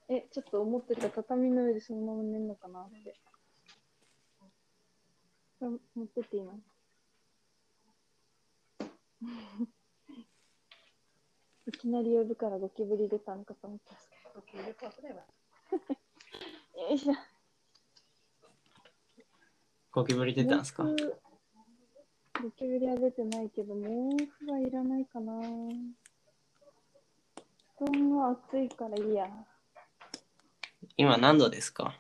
[SPEAKER 2] え、ちょっと思ってた畳の上でそのまま寝るのかなって。持ってっていいの？いきなり呼ぶからゴキブリ出たのかと思ったんですけど。よいしょ。
[SPEAKER 1] ゴキブリ出たんですか？
[SPEAKER 2] ゴキブリは出てないけど、毛布はいらないかな。布団は暑いからいいや。
[SPEAKER 1] 今何度ですか？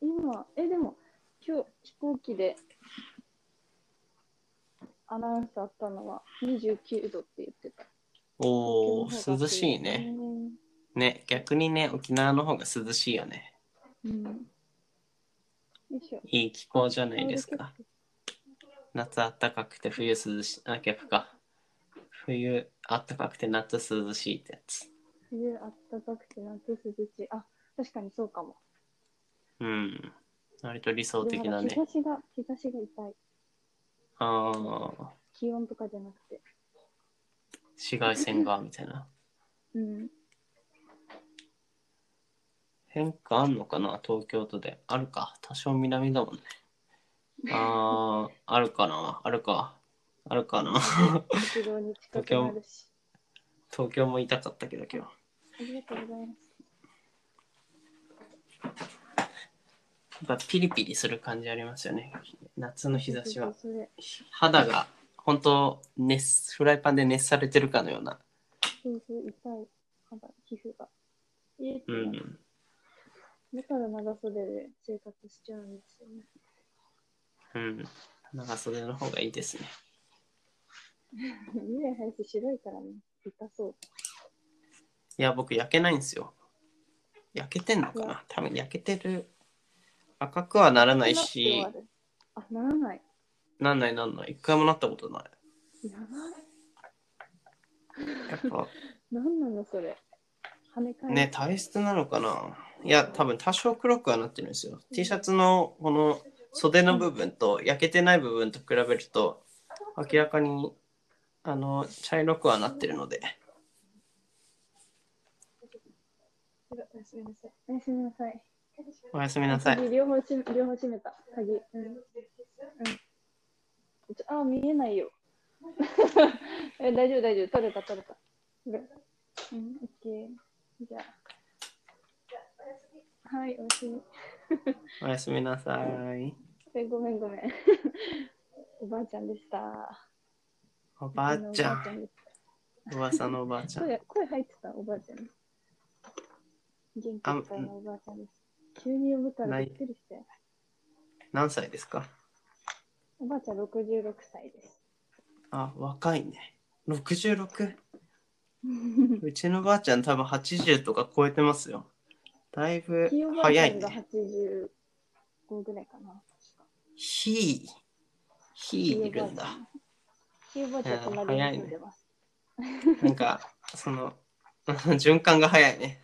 [SPEAKER 2] 今、え、でも、今日飛行機でアナウンスあったのは29度って言ってた。
[SPEAKER 1] お
[SPEAKER 2] 東京の方が
[SPEAKER 1] ー、涼しいね。。ね、逆にね、沖縄の方が涼しいよね。
[SPEAKER 2] うん。よい。
[SPEAKER 1] いい気候じゃないですか。夏暖かくて冬涼しい。あ、逆か。冬暖かくて夏涼しいってやつ。
[SPEAKER 2] 冬あったかくて夏涼しい。あ、確かにそうかも。
[SPEAKER 1] うん。割と理想的だね。
[SPEAKER 2] 日差しが、日差しが痛い。
[SPEAKER 1] ああ、
[SPEAKER 2] 気温とかじゃなくて。
[SPEAKER 1] 紫外線が、みたいな。
[SPEAKER 2] うん。
[SPEAKER 1] 変化あんのかな？東京都で。あるか。多少南だもんね。ああ、あるかなあるか。あるかな
[SPEAKER 2] 鉄道に近くなるし。
[SPEAKER 1] 東京も痛かったけど今日。
[SPEAKER 2] ありがとうございます。
[SPEAKER 1] やっぱピリピリする感じありますよね。夏の日差しは。
[SPEAKER 2] そうそうそれ
[SPEAKER 1] 肌が本当熱フライパンで熱されてるかのような。
[SPEAKER 2] そうそう、痛い肌、皮膚が。え
[SPEAKER 1] うん。
[SPEAKER 2] だから長袖で生活しちゃうんですよね。
[SPEAKER 1] うん。長袖の方がいいですね。
[SPEAKER 2] 未来早く白いからね、痛そう。
[SPEAKER 1] いや、僕焼けないんですよ。焼けてんのかな？多分焼けてる。赤くはならないし
[SPEAKER 2] あ、ならない。
[SPEAKER 1] なんないなんない。一回もなったことない。
[SPEAKER 2] やばい。
[SPEAKER 1] やっぱ
[SPEAKER 2] なんなのそれ。跳ね返る。
[SPEAKER 1] ね、体質なのかな？いや、多分多少黒くはなってるんですよ。T シャツのこの袖の部分と焼けてない部分と比べると明らかにあの茶色くはなってるので。
[SPEAKER 2] おやすみなさい。おやすみなさい。
[SPEAKER 1] おやすみなさい。
[SPEAKER 2] 鍵両方し両方閉めた。鍵。うん。うん。あ、見えないよ。え、大丈夫、大丈夫。取れた、取れた。でうん、オッケー。じゃあ。はい、おやすみ。
[SPEAKER 1] おやすみなさい。
[SPEAKER 2] え、ごめん、ごめん。おばあちゃんでした。
[SPEAKER 1] おばあちゃん。噂のおばあち
[SPEAKER 2] た
[SPEAKER 1] ゃん。
[SPEAKER 2] 声声入ってた、おばあちゃん。元気いっぱいのおばあちゃんです。急に呼ぶからびっくりして。
[SPEAKER 1] 何歳ですか？
[SPEAKER 2] おばあちゃん66歳です。
[SPEAKER 1] あ、若いね。66? うちのばあちゃん多分80とか超えてますよ。だいぶ
[SPEAKER 2] ひいおばあちゃんが
[SPEAKER 1] 早いね。
[SPEAKER 2] 85ぐらいかな。
[SPEAKER 1] ひー。ひーいるんだ。
[SPEAKER 2] ひいおばあちゃん隣に住んでます。
[SPEAKER 1] なんか、その、循環が早いね。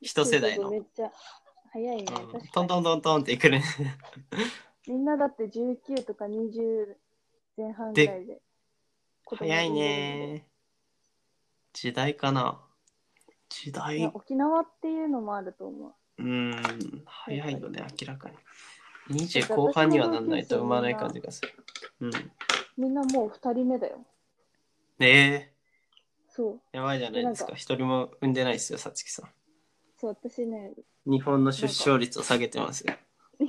[SPEAKER 1] 一世代の。
[SPEAKER 2] そうそうそうめっちゃ早いね。
[SPEAKER 1] うん
[SPEAKER 2] 確かに
[SPEAKER 1] トントントントンってくるね。
[SPEAKER 2] みんなだって19とか20前半ぐらいで。子供
[SPEAKER 1] 早いね。時代かな。時代、
[SPEAKER 2] 沖縄っていうのもあると思う。
[SPEAKER 1] うーん、早いよね、明らかに。20後半にはなんないと産まない感じがする。うん。
[SPEAKER 2] みんなもう2人目だよ。
[SPEAKER 1] ねえ、
[SPEAKER 2] そう。
[SPEAKER 1] やばいじゃないですか。一人も産んでないですよ、さつきさん。
[SPEAKER 2] そう、私ね、
[SPEAKER 1] 日本の出生率を下げてますよ。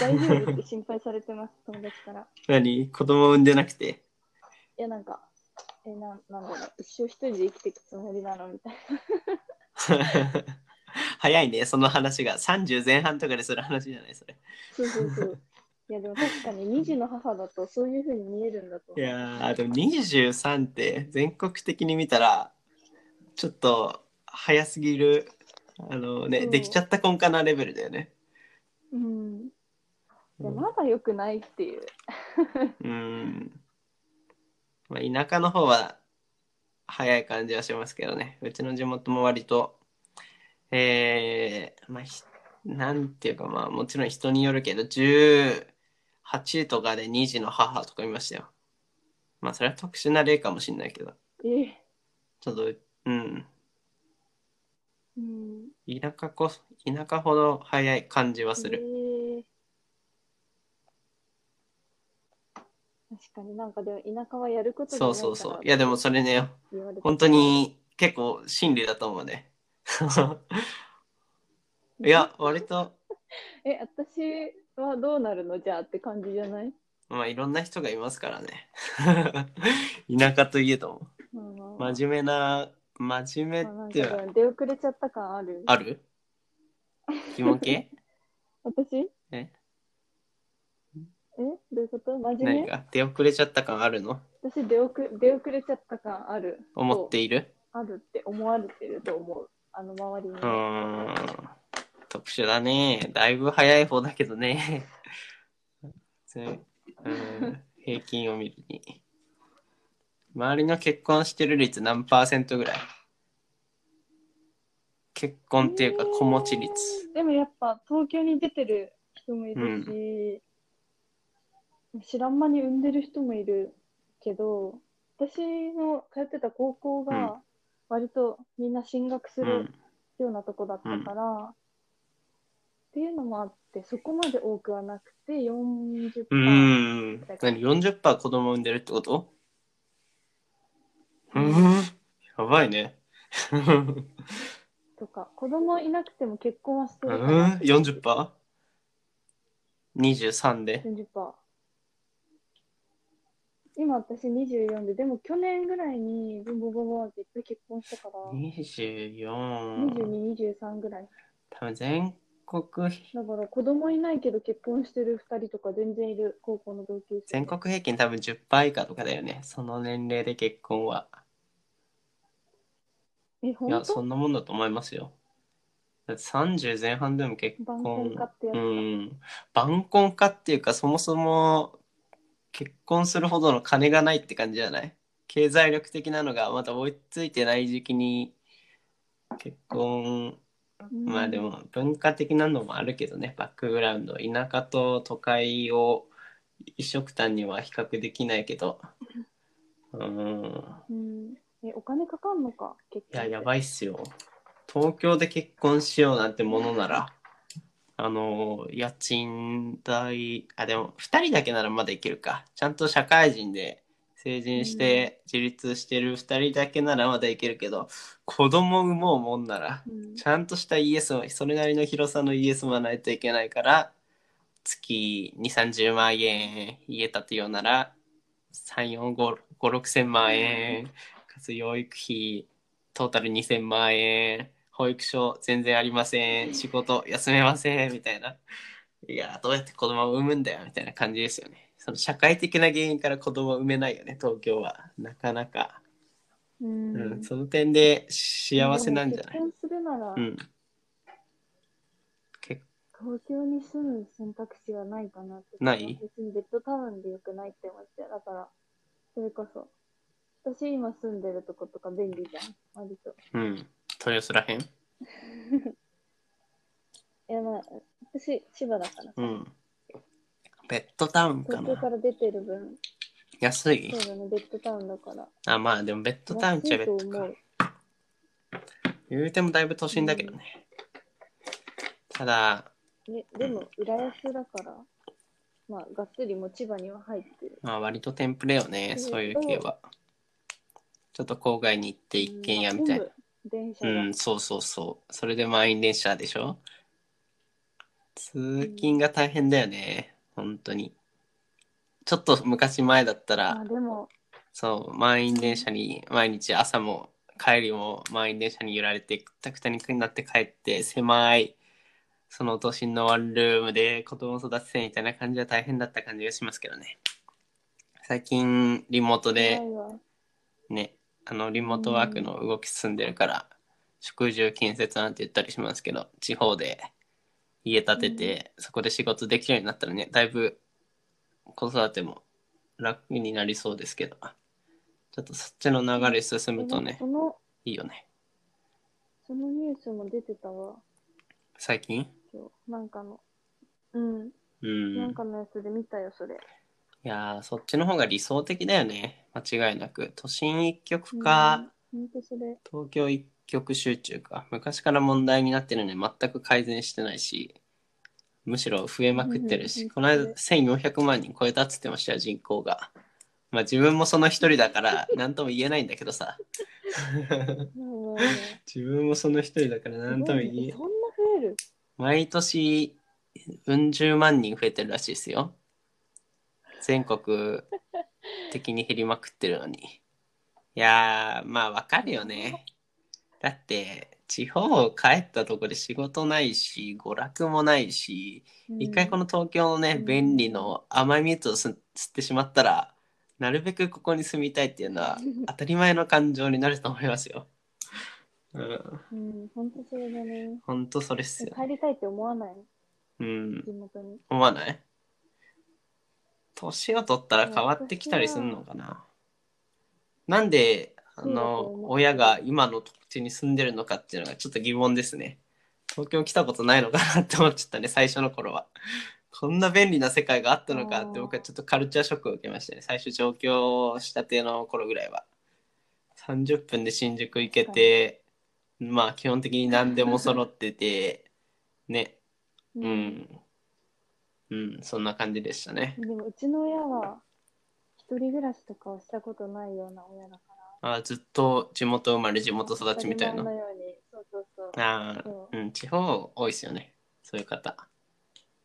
[SPEAKER 2] 大丈夫？って心配されてます、友達から。
[SPEAKER 1] 何？子供産んでなくて？
[SPEAKER 2] いや、なんか、え、なんなんだろう、一生一人で生きていくつもりなの？みたい
[SPEAKER 1] 早いね、その話が。30前半とかでする話じゃない、それ。
[SPEAKER 2] な。そうそうそう。いや、でも確かに2児の母だとそういうふうに見えるんだと思。
[SPEAKER 1] いうやー、でも23って全国的に見たら、ちょっと早すぎる、あのね、
[SPEAKER 2] うん
[SPEAKER 1] できちゃった婚かなレベルだよね。
[SPEAKER 2] うん。いや、
[SPEAKER 1] うん
[SPEAKER 2] まだ良くないっていう。
[SPEAKER 1] うん。まあ、田舎の方は早い感じはしますけどね。うちの地元も割と、えー、まあ、ひなんていうかまあ、もちろん人によるけど、18とかで2児の母とかいましたよ。まあ、それは特殊な例かもしれないけど、
[SPEAKER 2] え
[SPEAKER 1] ちょっと、うん。
[SPEAKER 2] うん。
[SPEAKER 1] 田舎こそ、田舎ほど早い感じはす
[SPEAKER 2] え
[SPEAKER 1] る。
[SPEAKER 2] ー確かになんかでも田舎はやることが
[SPEAKER 1] そ
[SPEAKER 2] う
[SPEAKER 1] そうそう。いや、でもそれね、本当に結構真理だと思うね。いや、割と、
[SPEAKER 2] え、私はどうなるの？じゃあって感じじゃない？
[SPEAKER 1] まあいろんな人がいますからね。田舎といえども。真面目な、真面目って
[SPEAKER 2] 出遅れちゃった感ある？
[SPEAKER 1] ある？紐系
[SPEAKER 2] 私？
[SPEAKER 1] え？
[SPEAKER 2] え？どういうこと？真面目？
[SPEAKER 1] 何が？出遅れちゃった感あるの？
[SPEAKER 2] 私出遅出遅れちゃった感ある。
[SPEAKER 1] 思っている？
[SPEAKER 2] あるって思われてると思う。あの周りに。
[SPEAKER 1] うーん。特殊だね。だいぶ早い方だけどね。ぜうん平均を見るに。周りの結婚してる率何パーセントぐらい？結婚っていうか子持ち率。
[SPEAKER 2] えーでもやっぱ東京に出てる人もいるし、知らん間に産んでる人もいるけど、私の通ってた高校
[SPEAKER 1] うん
[SPEAKER 2] が割とみんな進学する
[SPEAKER 1] うん。
[SPEAKER 2] ようなとこだったから、っていうのもあって、そこまで多くはなくて40%。
[SPEAKER 1] うーん。何 ?40% 子供産んでるってこと？うーん。やばいね。
[SPEAKER 2] とか、子供いなくても結婚はして
[SPEAKER 1] う
[SPEAKER 2] るかな
[SPEAKER 1] ん ?40%?23 で
[SPEAKER 2] ？40%。今私24で、でも去年ぐらいにブンブンブンブンっていっぱい結婚したから、
[SPEAKER 1] 24。
[SPEAKER 2] 22、23ぐらい。
[SPEAKER 1] 多分全国、
[SPEAKER 2] だから子供いないけど結婚してる2人とか全然いる高校の同級生で。
[SPEAKER 1] 全国平均多分10%以下とかだよね。その年齢で結婚は。
[SPEAKER 2] え、
[SPEAKER 1] いや、そんなもんだと思いますよ。だって30前半でも結
[SPEAKER 2] 晩
[SPEAKER 1] 婚
[SPEAKER 2] 婚化ってやつ
[SPEAKER 1] う
[SPEAKER 2] か
[SPEAKER 1] ん。晩婚化っていうか、そもそも結婚するほどの金がないって感じじゃない？経済力的なのがまだ追いついてない時期に結婚、
[SPEAKER 2] うん
[SPEAKER 1] まあでも文化的なのもあるけどね、バックグラウンド。田舎と都会を一緒くたには比較できないけど。うん。
[SPEAKER 2] うん。え、お金かかんのか結
[SPEAKER 1] いや、や
[SPEAKER 2] い。
[SPEAKER 1] ばいっすよ。東京で結婚しようなんてものなら、あの、家賃代、あ、でも、2人だけならまだいけるか。ちゃんと社会人で成人して自立してる2人だけならまだいけるけど、子供産もうもんなら、
[SPEAKER 2] うん。
[SPEAKER 1] ちゃんとした ES を、それなりの広さの ES もないといけないから、月2、30万円家建てようなら、3、4、5、5、6千万円、かつ養育費、トータル2000万円、保育所全然ありません、仕事休めません、みたいな。いや、どうやって子供を産むんだよ、みたいな感じですよね。その社会的な原因から子供を産めないよね、東京は。なかなか。
[SPEAKER 2] うん
[SPEAKER 1] うん、その点で幸せなんじゃない？
[SPEAKER 2] 結婚するなら、
[SPEAKER 1] うん。結
[SPEAKER 2] 東京に住む選択肢はないかなって。
[SPEAKER 1] ない？
[SPEAKER 2] 別にベッドタウンでよくないって思って。だから、それこそ。私今住んでるとことか便利じゃん。割と。
[SPEAKER 1] うん。豊洲らへん？
[SPEAKER 2] いやまあ、私千葉だからさ。
[SPEAKER 1] うん。ベッドタウンか
[SPEAKER 2] 東京か
[SPEAKER 1] な
[SPEAKER 2] ら出てる分、
[SPEAKER 1] 安い？
[SPEAKER 2] そうだね、ベッドタウンだから。
[SPEAKER 1] あ、まあでもベッドタウンっちゃベッドか
[SPEAKER 2] 安いと思う。。
[SPEAKER 1] 言うてもだいぶ都心だけどね。ただ、
[SPEAKER 2] ね、でも、浦安だから、まあ、がっつりも千葉には入ってる。
[SPEAKER 1] まあ割とテンプレよね、
[SPEAKER 2] うん
[SPEAKER 1] そういう系は。ちょっと郊外に行って一軒家みたいな。
[SPEAKER 2] うん電車が。
[SPEAKER 1] うん、そうそうそう。それで満員電車でしょ？通勤が大変だよね、本当に。ちょっと昔前だったら、
[SPEAKER 2] あ、でも、
[SPEAKER 1] そう、満員電車に毎日朝も帰りも満員電車に揺られてくたくたになって帰って狭いその都心のワンルームで子供育ててみたいな感じは大変だった感じがしますけどね。最近リモートでね、あのリモートワークの動き進んでるから、宿住建設なんて言ったりしますけど、地方で家建てて、そこで仕事できるようになったらね、だいぶ子育ても楽になりそうですけど、ちょっとそっちの流れ進むとねいいよね。
[SPEAKER 2] そのニュースも出てたわ、
[SPEAKER 1] 最近？
[SPEAKER 2] なんかの。うん。
[SPEAKER 1] うん。
[SPEAKER 2] なんかのやつで見たよ、それ。
[SPEAKER 1] いやー、そっちの方が理想的だよね。間違いなく。都心一極か、
[SPEAKER 2] うん。ほんとそれ。
[SPEAKER 1] 東京一極集中か。昔から問題になってるのに全く改善してないし、むしろ増えまくってるし、
[SPEAKER 2] うん
[SPEAKER 1] この間1400万人超えたっつってましたよ、人口が。まあ自分もその一人だから何とも言えないんだけどさ。
[SPEAKER 2] うん
[SPEAKER 1] 自分もその一人だから何とも言え
[SPEAKER 2] そんな増える？
[SPEAKER 1] 毎年、うん十万人増えてるらしいですよ。全国的に減りまくってるのに。いやー、まあわかるよね。だって、地方帰ったとこで仕事ないし、娯楽もないし、一回この東京のね、
[SPEAKER 2] うん
[SPEAKER 1] 便利の甘い蜜を吸吸ってしまったら、なるべくここに住みたいっていうのは 当たり前の感情になると思いますよ。うん、
[SPEAKER 2] うん、ほんとそれだね。
[SPEAKER 1] ほんとそれっすよ。
[SPEAKER 2] 帰りたいって思わない？の
[SPEAKER 1] うん。
[SPEAKER 2] 地元に。
[SPEAKER 1] 思わない？年を取ったら変わってきたりするのかな。なんであの親が今の土地に住んでるのかっていうのがちょっと疑問ですね。東京来たことないのかなって思っちゃったね最初の頃は。こんな便利な世界があったのかって僕はちょっとカルチャーショックを受けましたね。最初上京したての頃ぐらいは。30分で新宿行けてまあ基本的に何でも揃っててね。
[SPEAKER 2] う
[SPEAKER 1] う。ん。うん、そんな感じでしたね。
[SPEAKER 2] でも、うちの親は、一人暮らしとかをしたことないような親だから。
[SPEAKER 1] あずっと地元生まれ、地元育ちみたいな
[SPEAKER 2] 当たり。前のように。そうそうそう。
[SPEAKER 1] あ
[SPEAKER 2] そ
[SPEAKER 1] うん、地方多いですよね。そういう方。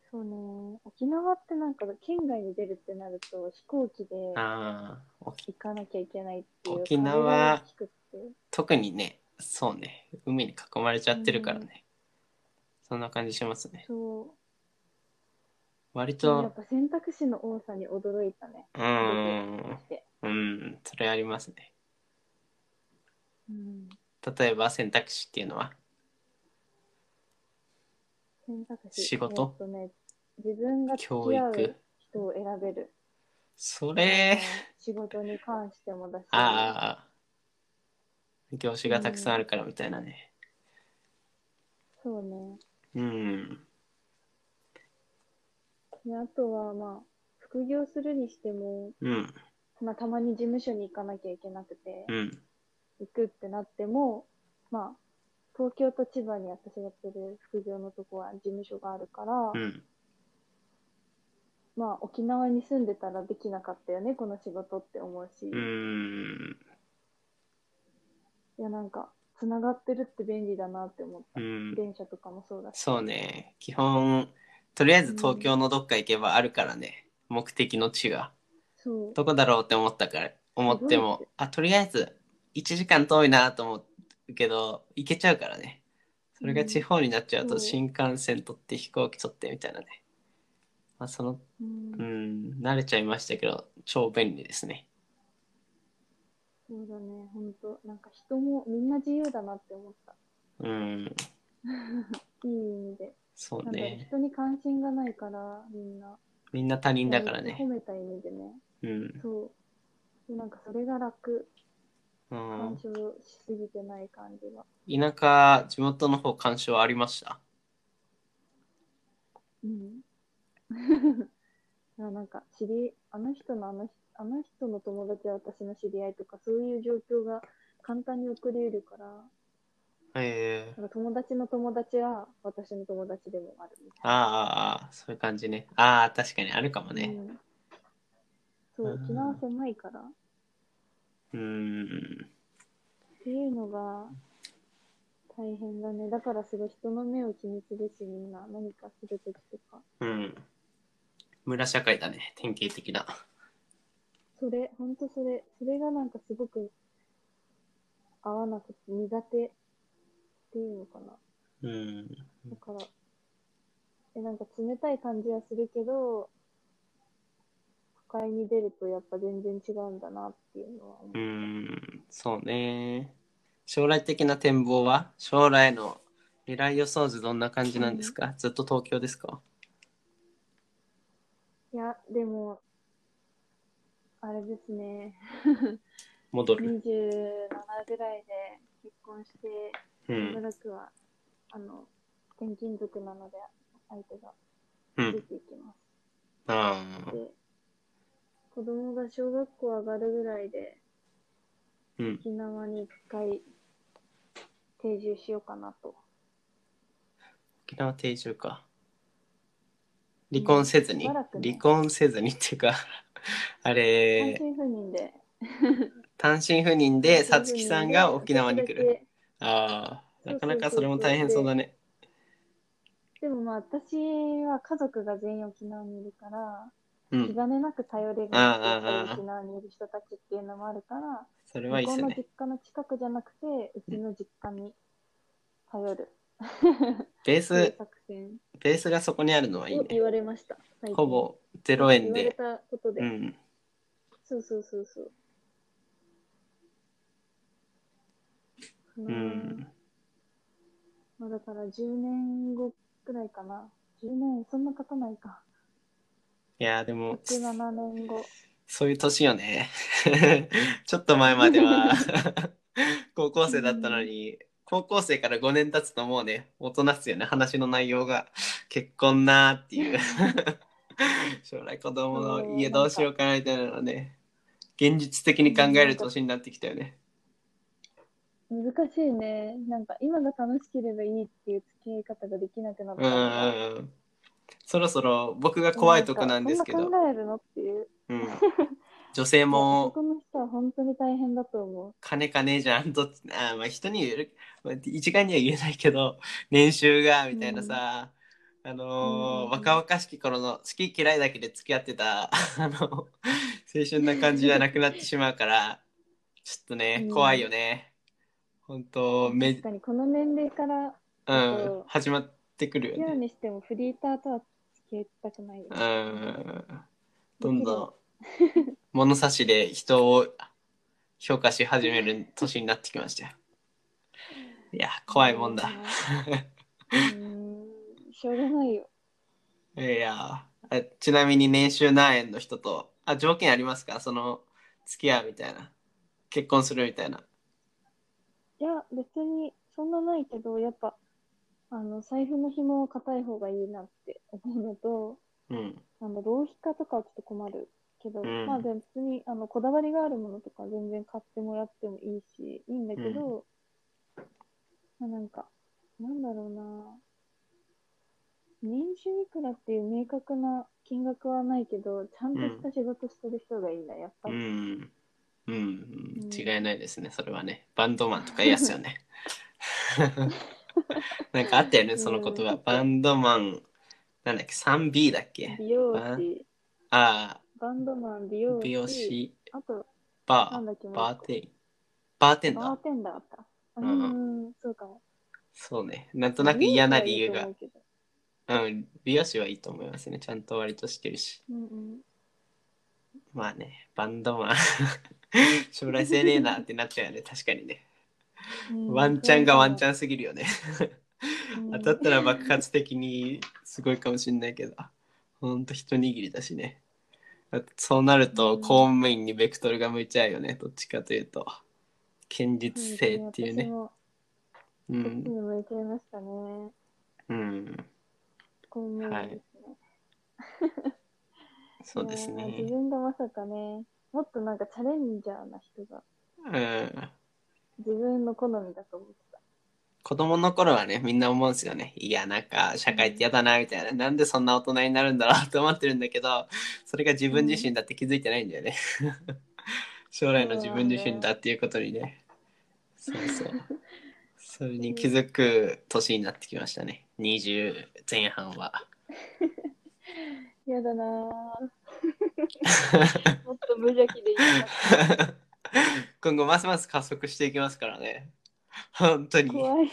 [SPEAKER 2] そうね。沖縄ってなんか、県外に出るってなると、飛行機で
[SPEAKER 1] ああ、沖
[SPEAKER 2] 行かなきゃいけないっていう。
[SPEAKER 1] 沖縄
[SPEAKER 2] 壁が大きくって。
[SPEAKER 1] 特にね、そうね、海に囲まれちゃってるからね。そんな感じしますね。
[SPEAKER 2] そう。
[SPEAKER 1] 割
[SPEAKER 2] でもやっ
[SPEAKER 1] と、
[SPEAKER 2] ぱ選択肢の多さに驚いたね。
[SPEAKER 1] うーん、うん、それありますね。
[SPEAKER 2] うん、
[SPEAKER 1] 例えば選択肢っていうのは、
[SPEAKER 2] 選択肢。
[SPEAKER 1] 仕事？
[SPEAKER 2] えっとね、自分が付
[SPEAKER 1] 教育？
[SPEAKER 2] 人を選べる。
[SPEAKER 1] それ、
[SPEAKER 2] 仕事に関してもだし。
[SPEAKER 1] ああ、業種がたくさんあるからみたいなね。
[SPEAKER 2] そうね。
[SPEAKER 1] うん。
[SPEAKER 2] であとは、まあ、副業するにしても、
[SPEAKER 1] うん。
[SPEAKER 2] まあ、たまに事務所に行かなきゃいけなくて、
[SPEAKER 1] うん。
[SPEAKER 2] 行くってなっても、まあ、東京と千葉に私がやってる副業のとこは事務所があるから、
[SPEAKER 1] うん。
[SPEAKER 2] まあ、沖縄に住んでたらできなかったよね、この仕事って思うし、
[SPEAKER 1] う。
[SPEAKER 2] いや、なんか、つながってるって便利だなって思った。
[SPEAKER 1] うん。
[SPEAKER 2] 電車とかもそうだし。
[SPEAKER 1] そうね。基本、とりあえず東京のどっか行けばあるからね。目的の地が。どこだろうって思ったから、思ってもあ、とりあえず1時間遠いなと思うけど、行けちゃうからね。それが地方になっちゃうと、新幹線取って飛行機取ってみたいなね。まあ、その、
[SPEAKER 2] うん
[SPEAKER 1] うん、慣れちゃいましたけど、超便利ですね。
[SPEAKER 2] そうだね、ほんと。なんか人もみんな自由だなって思った。
[SPEAKER 1] うん、
[SPEAKER 2] いい意味で。
[SPEAKER 1] そうね。
[SPEAKER 2] 人に関心がないから、みんな。
[SPEAKER 1] みんな他人だから
[SPEAKER 2] 褒
[SPEAKER 1] ね。
[SPEAKER 2] めた意味でね。
[SPEAKER 1] うん。
[SPEAKER 2] そう。でなんかそれが楽。
[SPEAKER 1] うん、
[SPEAKER 2] 干渉しすぎてない感じが。
[SPEAKER 1] 田舎、地元の方、干渉ありました？
[SPEAKER 2] うん。あなんか、知り、あの人のあの人、あの人の友達は私の知り合いとか、そういう状況が簡単に起こり得るから、
[SPEAKER 1] えー、
[SPEAKER 2] なんか友達の友達は私の友達でもあるみたい
[SPEAKER 1] ああああ、そういう感じね。ああ、確かにあるかも
[SPEAKER 2] な。
[SPEAKER 1] ね。
[SPEAKER 2] うん、そう
[SPEAKER 1] うん、
[SPEAKER 2] 沖縄狭いから。
[SPEAKER 1] うーん。
[SPEAKER 2] っていうのが大変だね。だからすごい人の目を気にするし、みんな何かするときとか。
[SPEAKER 1] うん。村社会だね、典型的な。
[SPEAKER 2] それ、ほんとそれ、それがなんかすごく合わなくて苦手っていうのかな。
[SPEAKER 1] うん。
[SPEAKER 2] だから、え、なんか冷たい感じはするけど、都会に出るとやっぱ全然違うんだなっていうのは思
[SPEAKER 1] う
[SPEAKER 2] う。
[SPEAKER 1] ん、そうね。将来的な展望は？将来の未来予想図どんな感じなんですか、ずっと東京ですか？
[SPEAKER 2] いや、でも、あれですね。
[SPEAKER 1] 戻る。
[SPEAKER 2] 27ぐらいで結婚して、しば
[SPEAKER 1] うん。
[SPEAKER 2] らくは、あの、転勤族なので、相手が
[SPEAKER 1] うん。
[SPEAKER 2] 出ていきます。
[SPEAKER 1] ああ。
[SPEAKER 2] で、子供が小学校上がるぐらいで、
[SPEAKER 1] うん。
[SPEAKER 2] 沖縄に一回定住しようかなと。
[SPEAKER 1] 沖縄定住か。離婚せずに、
[SPEAKER 2] しばらくね
[SPEAKER 1] 離婚せずにっていうか、あ
[SPEAKER 2] 単
[SPEAKER 1] れ、
[SPEAKER 2] 身赴任で。
[SPEAKER 1] 単身赴任で、さつきさんが沖縄に来る。ああ、なかなか
[SPEAKER 2] そ
[SPEAKER 1] れも大変そうだね。
[SPEAKER 2] でもまあ私は家族が全員沖縄にいるから、
[SPEAKER 1] うん。
[SPEAKER 2] 気兼ねなく頼れる沖縄にいる人たちっていうのもあるから、
[SPEAKER 1] それはいいっすよね
[SPEAKER 2] の実。家の近くじゃなくて、うちの実家に頼る。
[SPEAKER 1] ベース、ベースがそこにあるのはいいね
[SPEAKER 2] を言。われました。
[SPEAKER 1] ほぼ0円
[SPEAKER 2] 言われ
[SPEAKER 1] で。
[SPEAKER 2] たことで。
[SPEAKER 1] うん。
[SPEAKER 2] そうそうそうそう。
[SPEAKER 1] う
[SPEAKER 2] うん
[SPEAKER 1] ん。
[SPEAKER 2] まあ、だから10年後くらいかな。10年、そんな経たないか。
[SPEAKER 1] いや、でも、
[SPEAKER 2] 6、7年後。
[SPEAKER 1] そういう年よね。ちょっと前までは 高校生だったのに、高校生から5年経つともうね、大人っすよね。話の内容が結婚なーっていう。将来子供の家どうしようかなみたいなのね、現実的に考える年になってきたよね。
[SPEAKER 2] 難しいね。なんか今が楽しければいいっていう付き合い方ができなくなった
[SPEAKER 1] うん。そろそろ僕が怖いとこなんですけど。
[SPEAKER 2] 考えるのっていう。
[SPEAKER 1] うん、女性も
[SPEAKER 2] 男の人は本当に大変だと思う。
[SPEAKER 1] 金金じゃんと。あまあ人に言える、まあ、一概には言えないけど年収がみたいなさ、あのー
[SPEAKER 2] うんうん
[SPEAKER 1] 若々しき頃の好き嫌いだけで付き合ってた あの青春な感じじゃなくなってしまうからちょっとね、
[SPEAKER 2] うん。
[SPEAKER 1] 怖いよね本当め
[SPEAKER 2] 確かにこの年齢から
[SPEAKER 1] う
[SPEAKER 2] そ
[SPEAKER 1] ん
[SPEAKER 2] う
[SPEAKER 1] 始まってくるよね。
[SPEAKER 2] にしてもフリーターとは付き合いたくない。よ
[SPEAKER 1] う
[SPEAKER 2] ね。
[SPEAKER 1] ん。どんどん 物差しで人を評価し始める年になってきましたよ。いや怖いもんだ。
[SPEAKER 2] うん、しょうがないよ。
[SPEAKER 1] いやあちなみに年収何円の人とあ条件ありますか？その付き合うみたいな結婚するみたいない
[SPEAKER 2] や、別にそんなないけど、やっぱ、あの、財布の紐は硬い方がいいなって思うのと、
[SPEAKER 1] うん。
[SPEAKER 2] あの、浪費家とかはちょっと困るけど、
[SPEAKER 1] うん。
[SPEAKER 2] まあ別に、あの、こだわりがあるものとか全然買ってもらってもいいし、いいんだけど、まあなんか、なんだろうな。年収いくらっていう明確な金額はないけど、ちゃんとした仕事してる人がいいな、やっぱ
[SPEAKER 1] う
[SPEAKER 2] り。
[SPEAKER 1] んうん
[SPEAKER 2] うん。
[SPEAKER 1] 違いないですねそれはね。バンドマンとか嫌っすよね。なんかあったよねその言葉。
[SPEAKER 2] うん。
[SPEAKER 1] バンドマンなんだっけ 3B だっけ？
[SPEAKER 2] 美容師、
[SPEAKER 1] あ
[SPEAKER 2] バンドマン、美容
[SPEAKER 1] あ
[SPEAKER 2] 師、
[SPEAKER 1] 美容師。
[SPEAKER 2] あと、
[SPEAKER 1] バー。
[SPEAKER 2] なんだっけもう一個
[SPEAKER 1] バーテイバーテンダー。
[SPEAKER 2] バーテンダーか。う
[SPEAKER 1] うん
[SPEAKER 2] そうかも。
[SPEAKER 1] そうね。なんとなく嫌な理由が。
[SPEAKER 2] う
[SPEAKER 1] うん。美容師はいいと思いますね。ちゃんと割としてるし。
[SPEAKER 2] うんうん。
[SPEAKER 1] まあねバンドマン 将来性ねえなってなっちゃうよね。確かにね。
[SPEAKER 2] うん。
[SPEAKER 1] ワンチャンがワンチ
[SPEAKER 2] ャ
[SPEAKER 1] ャンすぎるよね。
[SPEAKER 2] ン
[SPEAKER 1] 当たったら爆発的にすごいかもしんないけど。ほんと一握りだしね。そうなると
[SPEAKER 2] うん。
[SPEAKER 1] 公務員にベクトルが向いちゃうよね。どっちかというと。堅実性っていうね。うん
[SPEAKER 2] に向いちゃいましたね。
[SPEAKER 1] うん。
[SPEAKER 2] 公務員ですね。
[SPEAKER 1] そうですね。
[SPEAKER 2] 自分がまさかね、もっとなんかチャレンジャーな人が
[SPEAKER 1] うん
[SPEAKER 2] 自分の好みだと思ってた。
[SPEAKER 1] 子供の頃はね、みんな思うんですよね。いや、なんか、社会って嫌だな、みたいな。なんでそんな大人になるんだろうと思ってるんだけど、それが自分自身だって気づいてないんだよね。将来の自分自身だっていうことにね。そうそう。それに気づく年になってきましたね。20前半は。
[SPEAKER 2] やだなぁ もっと無邪気でいいな。
[SPEAKER 1] 今後ますます加速していきますからね。本当に。
[SPEAKER 2] 怖い。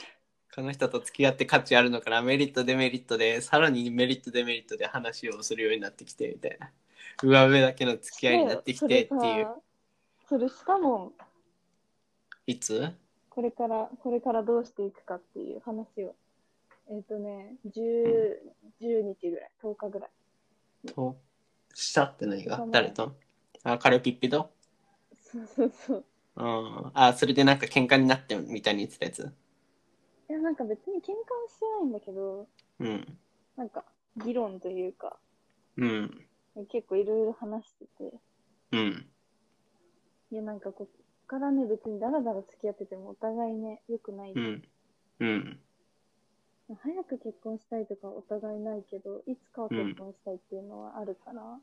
[SPEAKER 1] この人と付き合って価値あるのかな？メリットデメリットでさらにメリットデメリットで話をするようになってきてみたいな上上だけの付き合いになってきてっていう
[SPEAKER 2] それしたもん。
[SPEAKER 1] いつ？
[SPEAKER 2] これから、これからどうしていくかっていう話を。えっ、とね、10、10日ぐらい、10日ぐらい。
[SPEAKER 1] としたって何が？誰と？あカレピッピと？
[SPEAKER 2] そうそうそう。
[SPEAKER 1] うん。あそれでなんか喧嘩になってみたいに言ってたやつ？
[SPEAKER 2] いや、なんか別に喧嘩はしてないんだけど、
[SPEAKER 1] うん。
[SPEAKER 2] なんか議論というか、
[SPEAKER 1] うん。
[SPEAKER 2] 結構いろいろ話してて、
[SPEAKER 1] うん。
[SPEAKER 2] いや、なんかこっからね、別にダラダラ付き合っててもお互いね、良くない。
[SPEAKER 1] うん。うん
[SPEAKER 2] 早く結婚したいとかお互いないけど、いつかは結婚したいっていうのはあるから、ま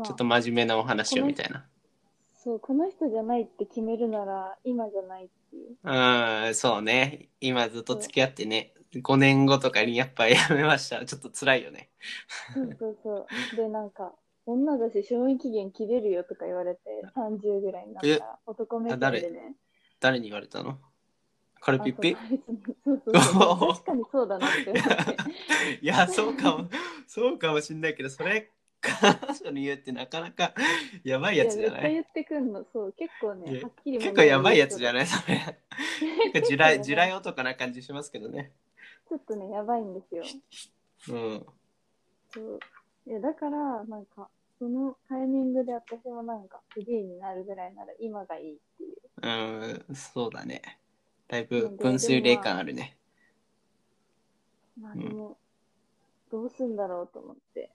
[SPEAKER 2] あ
[SPEAKER 1] ちょっと真面目なお話をみたいな。
[SPEAKER 2] そう、この人じゃないって決めるなら、今じゃないっていう。
[SPEAKER 1] うんそうね。今ずっと付き合ってね。5年後とかにやっぱやめました。ちょっと辛いよね。
[SPEAKER 2] そうそうそう。で、なんか、女だし、賞味期限切れるよとか言われて、30ぐらいになったら、男目線でね。
[SPEAKER 1] 誰に言われたの？カレピッピ
[SPEAKER 2] あそうそうそう 確かにそうだなって思って。
[SPEAKER 1] いや、そうかも、そうかもしんないけど、それ、彼女に言うってなかなかやばいやつじゃない？
[SPEAKER 2] い言ってくんの。そう、結構ね、はっきり
[SPEAKER 1] 結構やばいやつじゃ
[SPEAKER 2] い？
[SPEAKER 1] ないそれ。結構地雷、地雷男な感じしますけどね。
[SPEAKER 2] ちょっとね、やばいんですよ。
[SPEAKER 1] うん。
[SPEAKER 2] そう。いや、だから、なんか、そのタイミングで私もなんか、フリーになるぐらいなら今がいいっていう。
[SPEAKER 1] うん、そうだね。だいぶ分水嶺感あるね。
[SPEAKER 2] まあでも、どうすんだろうと思って。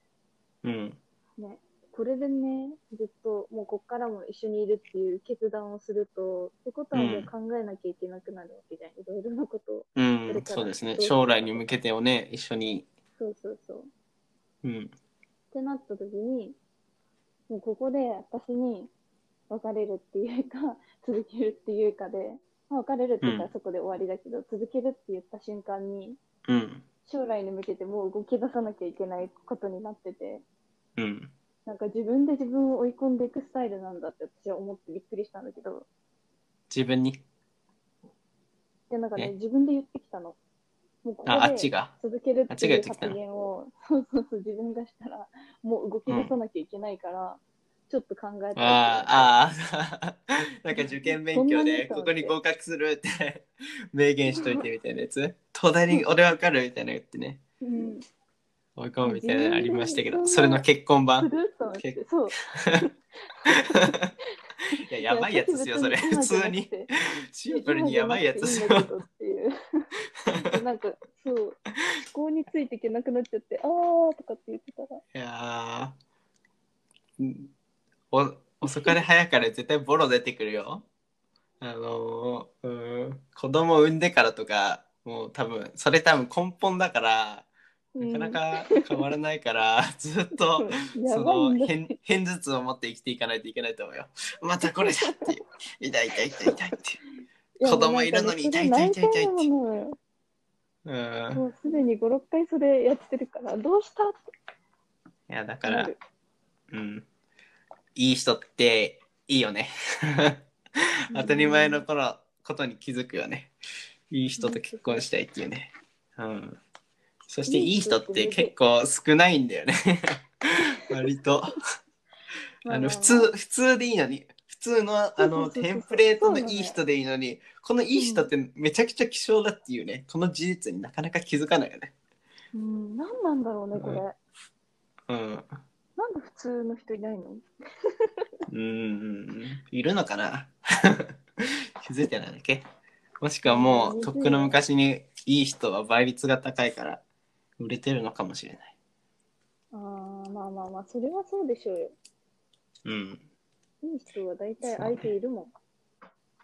[SPEAKER 1] うん。
[SPEAKER 2] ね、これでね、ずっともうこっからも一緒にいるっていう決断をすると、ってことはもう考えなきゃいけなくなるわけじゃん。いろいろなことを。
[SPEAKER 1] うん
[SPEAKER 2] そ
[SPEAKER 1] うですね。将来に向けてをね、一緒に。
[SPEAKER 2] そうそうそう。
[SPEAKER 1] うん。
[SPEAKER 2] ってなった時に、もうここで私に別れるっていうか、続けるっていうかで、まあ、別れるって言ったらそこで終わりだけど、続けるって言った瞬間に、
[SPEAKER 1] うん。
[SPEAKER 2] 将来に向けてもう動き出さなきゃいけないことになってて、
[SPEAKER 1] うん。
[SPEAKER 2] なんか自分で自分を追い込んでいくスタイルなんだって私は思ってびっくりしたんだけど、
[SPEAKER 1] 自分に？
[SPEAKER 2] で、なんかね、
[SPEAKER 1] ね
[SPEAKER 2] 自分で言ってきたの。もうここ
[SPEAKER 1] あ、あっち
[SPEAKER 2] で
[SPEAKER 1] が？
[SPEAKER 2] 続ける
[SPEAKER 1] あっ
[SPEAKER 2] っていう発言を、そうそうそう、自分がしたら、もう動き出さなきゃいけないから、ちょっと考え
[SPEAKER 1] ああ、ああ、なんか受験勉強でここに合格するって明言しといてみたいなやつ。東大に俺わかるみたいな言ってね。
[SPEAKER 2] うん。
[SPEAKER 1] 追い込むみたいなのありましたけど、それの結婚
[SPEAKER 2] す
[SPEAKER 1] 版。結、
[SPEAKER 2] そう。
[SPEAKER 1] いや、やばいやつですよ、それ。普通に。シンプルにやばいやつですよ。
[SPEAKER 2] なんか、そう、思考についていけなくなっちゃって、あーとかって言ってたら、
[SPEAKER 1] いやーうんお遅かれ早かれ絶対ボロ出てくるよ。あのー、うん子供産んでからとか、もう多分、それ多分根本だから、なかなか変わらないから、ずっと、その偏偏頭痛を持って生きていかないといけないと思うよ。またこれだっていう。痛い痛い痛い痛いって子供いるのに痛い痛い痛い痛いって
[SPEAKER 2] もうなんかね
[SPEAKER 1] いう。うん。
[SPEAKER 2] もうすでに5、6回それやってるから、どうしたって
[SPEAKER 1] いや、だからうん。いい人っていいよね。当たり前の頃ことに気づくよね。いい人と結婚したいっていうね。うん。そしていい人って結構少ないんだよね。割と。あの普通、普通でいいのに。普通のあのテンプレートのいい人でいいのに、このいい人ってめちゃくちゃ希少だっていうね、この事実になかなか気づかないよね。
[SPEAKER 2] うん、何なんだろうね、これ。
[SPEAKER 1] うん。
[SPEAKER 2] なんで普通の人いないの？
[SPEAKER 1] うん、いるのかな？気づいてないだけもしくはもう、とっくの昔にいい人は倍率が高いから、売れてるのかもしれない。
[SPEAKER 2] ああ、まあまあまあ、それはそうでしょうよ。
[SPEAKER 1] うん。
[SPEAKER 2] いい人は大体相手いるもん。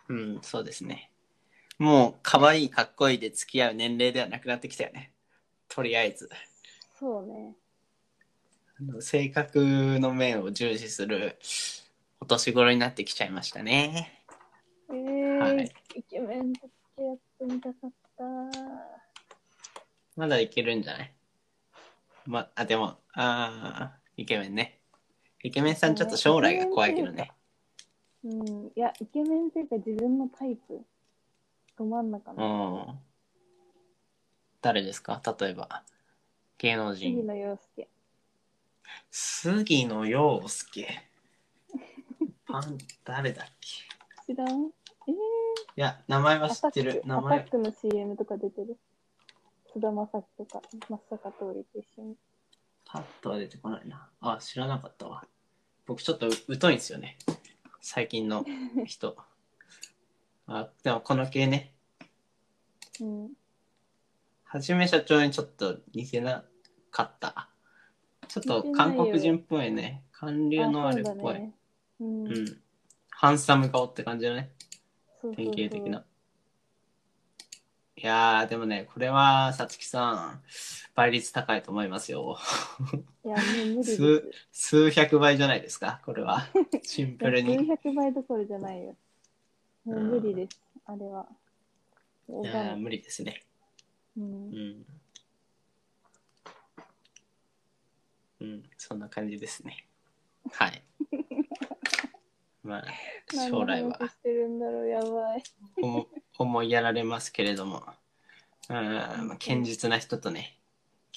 [SPEAKER 1] うん、そうですね。もう可愛いかっこいいで付き合う年齢ではなくなってきたよね。とりあえず。
[SPEAKER 2] そうね。
[SPEAKER 1] 性格の面を重視するお年頃になってきちゃいましたね。
[SPEAKER 2] えー
[SPEAKER 1] はい
[SPEAKER 2] イケメンと付き合ってみたかった。
[SPEAKER 1] まだいけるんじゃない？ま、あ、でも、あーイケメンね。イケメンさんちょっと将来が怖いけどね。
[SPEAKER 2] うん。いや、イケメンっていうか自分のタイプ。ど真ん中
[SPEAKER 1] う
[SPEAKER 2] の。
[SPEAKER 1] ん。誰ですか？例えば。芸能
[SPEAKER 2] 杉
[SPEAKER 1] 人。
[SPEAKER 2] 野遥亮。
[SPEAKER 1] 杉野遥亮。パン、誰だっけ？
[SPEAKER 2] 知らん？えー、
[SPEAKER 1] いや、名前は知ってる。
[SPEAKER 2] ク、アタ
[SPEAKER 1] 名前
[SPEAKER 2] ックの CM とか出てる。菅田将暉とか、松坂桃李と一緒に。
[SPEAKER 1] パッとは出てこないな。あ、知らなかったわ。僕ちょっと疎いんですよね。最近の人。あ、でもこの系ね。
[SPEAKER 2] うん。
[SPEAKER 1] はじめ社長にちょっと似せなかった。ちょっと韓国人っぽいね。韓流のあれっぽい。
[SPEAKER 2] そうだね。うん。
[SPEAKER 1] うん。ハンサム顔って感じだね。
[SPEAKER 2] そうそうそう
[SPEAKER 1] 典型的な。いやー、でもね、これは、さつきさん、倍率高いと思いますよ。
[SPEAKER 2] いや、もう無理です。
[SPEAKER 1] 数数百倍じゃないですか、これは。シンプル
[SPEAKER 2] いや数
[SPEAKER 1] に。
[SPEAKER 2] 百倍どころじゃないよ。もう無理です、あれは。
[SPEAKER 1] いやー、無理ですね。
[SPEAKER 2] う、
[SPEAKER 1] うんん。うん、そんな感じですね。はい。まあ、将来は
[SPEAKER 2] 話してるんだろう、やばい。
[SPEAKER 1] 思思いやられますけれども、うん、まあ堅実な人とね、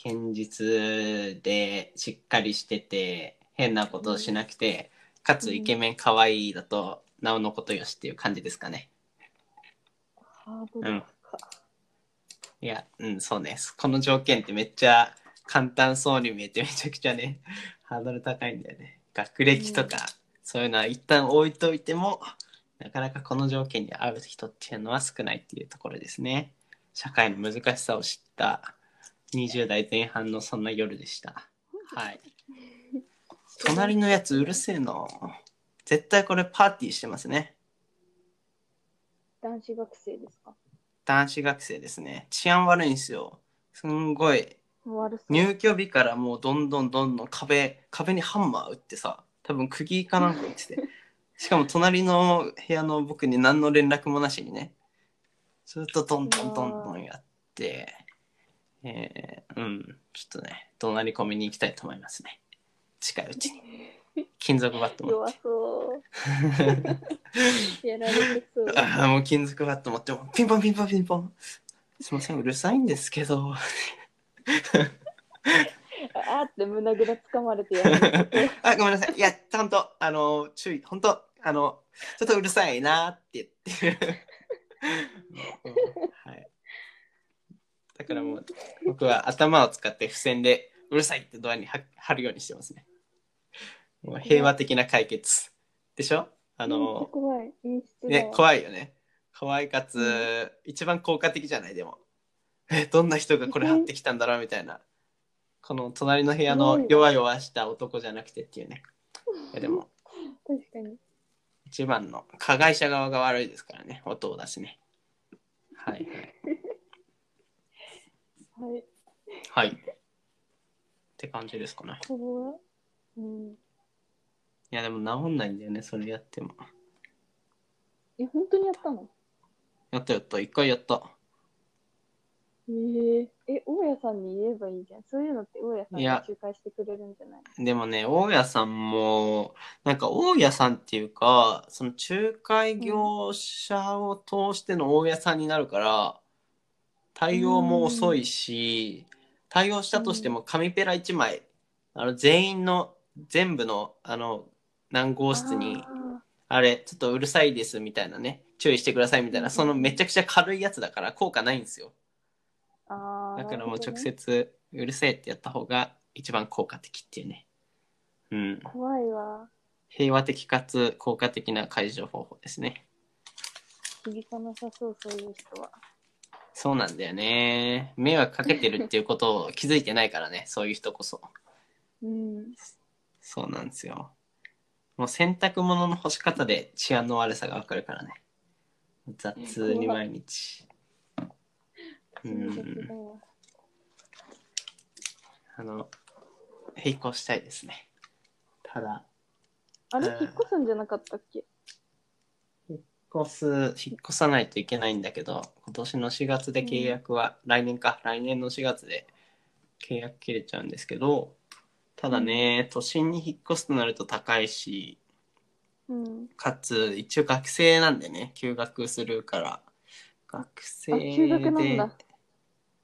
[SPEAKER 1] 堅実でしっかりしてて、変なことをしなくて、かつイケメン可愛いだと、なおのことよしっていう感じですかね。
[SPEAKER 2] ハードル高
[SPEAKER 1] いや、うん、そうね。この条件ってめっちゃ簡単そうに見えてめちゃくちゃね、ハードル高いんだよね。学歴とか、そういうのは一旦置いといても、なかなかこの条件に合う人っていうのは少ないっていうところですね。社会の難しさを知った20代前半のそんな夜でした。はい。隣のやつうるせえな。絶対これパーティーしてますね。
[SPEAKER 2] 男子学生ですか？
[SPEAKER 1] 男子学生ですね。治安悪いんですよ。すんごい
[SPEAKER 2] 悪そう。
[SPEAKER 1] 入居日からもうどんどんどんどん壁壁にハンマー打ってさ多分釘かなんか打ってて。しかも隣の部屋の僕に何の連絡もなしにね。ずっとどんどんどんどんやってえー、うん。ちょっとね怒鳴り込みに行きたいと思いますね。近いうちに。金属バット持
[SPEAKER 2] 弱
[SPEAKER 1] って。
[SPEAKER 2] そう。やられてそう。
[SPEAKER 1] ああもう金属バット持ってピンポンピンポンピンポン。すいませんうるさいんですけど
[SPEAKER 2] あーって胸ぐらつかまれてやられて
[SPEAKER 1] あ、ごめんなさい。いや、ちゃんと、あの、注意、本当あの、ちょっとうるさいなって言ってる。うんはい。だからもう、僕は頭を使って付箋で、うるさいってドアに貼貼るようにしてますね。もう平和的な解決。でしょ？あの、
[SPEAKER 2] 怖い。
[SPEAKER 1] ね、
[SPEAKER 2] わ
[SPEAKER 1] 怖いよね。怖いかつ、
[SPEAKER 2] う
[SPEAKER 1] 一番効果的じゃない？でも。え、どんな人がこれ貼ってきたんだろうみたいな。この隣の部屋の弱々した男じゃなくてっていうね。いやでも、
[SPEAKER 2] 確かに。
[SPEAKER 1] 一番の加害者側が悪いですからね、音を出すね。はいはい。
[SPEAKER 2] はい。
[SPEAKER 1] はい。って感じですかね。
[SPEAKER 2] うん。
[SPEAKER 1] いやでも治んないんだよね、それやっても。
[SPEAKER 2] え、本当にやったの？
[SPEAKER 1] やったやった、一回やった。
[SPEAKER 2] えー、え、大家さんに言えばいいじゃん。そういうのって大家さん
[SPEAKER 1] いや。
[SPEAKER 2] が仲介してくれるんじゃない
[SPEAKER 1] でもね、大家さんも、なんか大家さんっていうか、その仲介業者を通しての大家さんになるから、対応も遅いし、対応したとしても紙ペラ1枚、あの全員の、全部の、あの、何号室に、
[SPEAKER 2] あ
[SPEAKER 1] あれ、ちょっとうるさいですみたいなね、注意してくださいみたいな、
[SPEAKER 2] うん。
[SPEAKER 1] そのめちゃくちゃ軽いやつだから効果ないんですよ。だからもう直接うるせえってやった方が一番効果的っていうね。うん。
[SPEAKER 2] 怖いわ。
[SPEAKER 1] 平和的かつ効果的な解除方法ですね。
[SPEAKER 2] 響かなさそう、そういう人は。
[SPEAKER 1] そうなんだよね。迷惑かけてるっていうことを気づいてないからね、そういう人こそ。
[SPEAKER 2] うん。
[SPEAKER 1] そうなんですよ。もう洗濯物の干し方で治安の悪さがわかるからね。雑に毎日。うん。あの、引っ越したいですね。ただ、
[SPEAKER 2] あれ？
[SPEAKER 1] うん
[SPEAKER 2] 引っ越すんじゃなかったっけ？
[SPEAKER 1] 引っ越す、引っ越さないといけないんだけど、今年の4月で契約は、来年か、来年の4月で契約切れちゃうんですけど、ただね、都心に引っ越すとなると高いし、
[SPEAKER 2] うん。
[SPEAKER 1] かつ、一応学生なんでね、休学するから、学生
[SPEAKER 2] あ、
[SPEAKER 1] で。
[SPEAKER 2] 休学なんだ。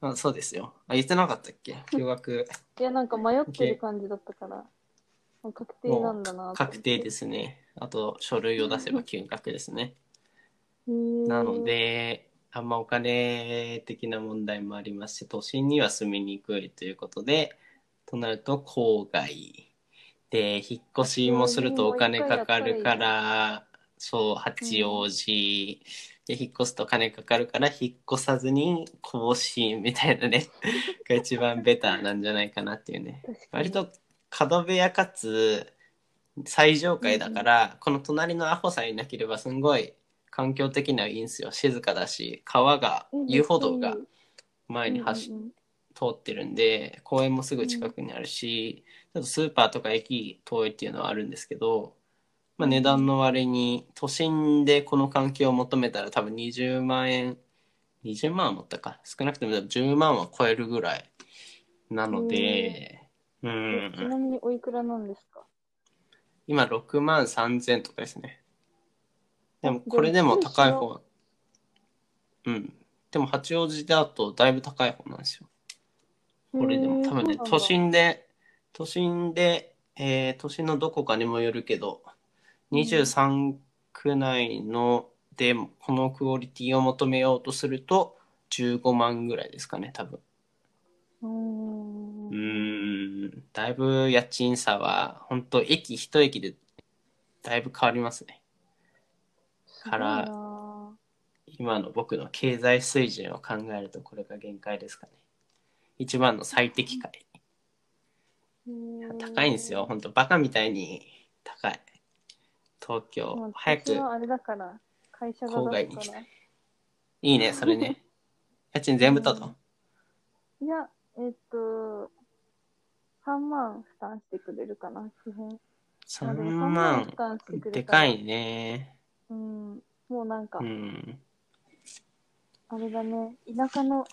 [SPEAKER 1] あそうですよ。あ、言ってなかったっけ？休学。
[SPEAKER 2] いや、なんか迷ってる感じだったから、もう確定なんだな。
[SPEAKER 1] 確定ですすね。あと、書類を出せば休学ですね。なの、で、あんまお金的な問題もありますし、都心には住みにくいということで、となると郊外で、引っ越しもするとお金かかるから、そう、八王子。で引っ越すとお金かかるから、引っ越さずに甲子園みたいなね、が一番ベターなんじゃないかなっていうね。割と角部屋かつ最上階だから、この隣のアホさんいなければすんごい環境的にはいいんですよ。静かだし川が
[SPEAKER 2] え
[SPEAKER 1] 遊歩道が前に走っ
[SPEAKER 2] うんうん。
[SPEAKER 1] 通ってるんで公園もすぐ近くにあるし、ちょっとスーパーとか駅遠いっていうのはあるんですけど、まあ、値段の割に都心でこの環境を求めたら多分20万円20万は持ったか少なくても10万は超えるぐらいなので、う
[SPEAKER 2] え
[SPEAKER 1] ん
[SPEAKER 2] ちなみにおいくらなんですか？
[SPEAKER 1] 今6万3000とかですね。でも
[SPEAKER 2] あ
[SPEAKER 1] これでも
[SPEAKER 2] でも
[SPEAKER 1] 高い方。うん。でも八王子だとだいぶ高い方なんですよ。これでも多分ね、都心で、都心で、えー都心のどこかにもよるけど、23区内のでこのクオリティを求めようとすると15万ぐらいですかね、多分。
[SPEAKER 2] うーん
[SPEAKER 1] うーん、だいぶ家賃差は、本当駅一駅でだいぶ変わりますね。から今の僕の経済水準を考えるとこれが限界ですかね。一番の最適解。高いんですよ。本当バカみたいに高い。東
[SPEAKER 2] ま
[SPEAKER 1] 京
[SPEAKER 2] あ。
[SPEAKER 1] 早く
[SPEAKER 2] あれだから、会社が
[SPEAKER 1] 郊外に
[SPEAKER 2] 出すから。
[SPEAKER 1] いいね、それね。家賃全部た？と。
[SPEAKER 2] いや、えっと、3万負担してくれるかな、基本。
[SPEAKER 1] 3
[SPEAKER 2] まあでも3
[SPEAKER 1] 万
[SPEAKER 2] 負、担してくれ
[SPEAKER 1] でかいね。
[SPEAKER 2] うん。もうなんか
[SPEAKER 1] う、ん。
[SPEAKER 2] あれだね、田舎の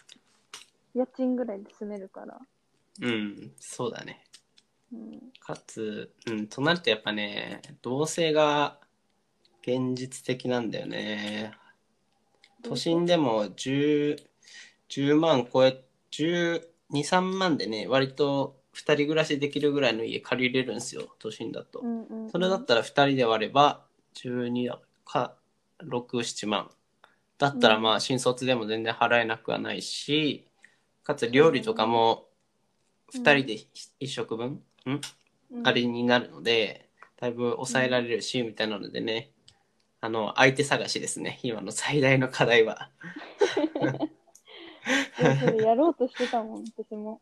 [SPEAKER 2] 家賃ぐらいで住めるから。
[SPEAKER 1] うん、そうだね。
[SPEAKER 2] うん。
[SPEAKER 1] かつ、うん、となるとやっぱね、同性が現実的なんだよね。都心でも10、10万超え、12、3万でね、割と2人暮らしできるぐらいの家借りれるんですよ、都心だと。
[SPEAKER 2] うんうんうん、
[SPEAKER 1] それだったら2人で割れば12か6、7万。だったらまあ新卒でも全然払えなくはないし、かつ料理とかも2人で1食分、ん？
[SPEAKER 2] うん
[SPEAKER 1] あれになるので、だいぶ抑えられるし、みたいなのでね、あの、相手探しですね、今の最大の課題は。
[SPEAKER 2] いやそれやろうとしてたもん、私も。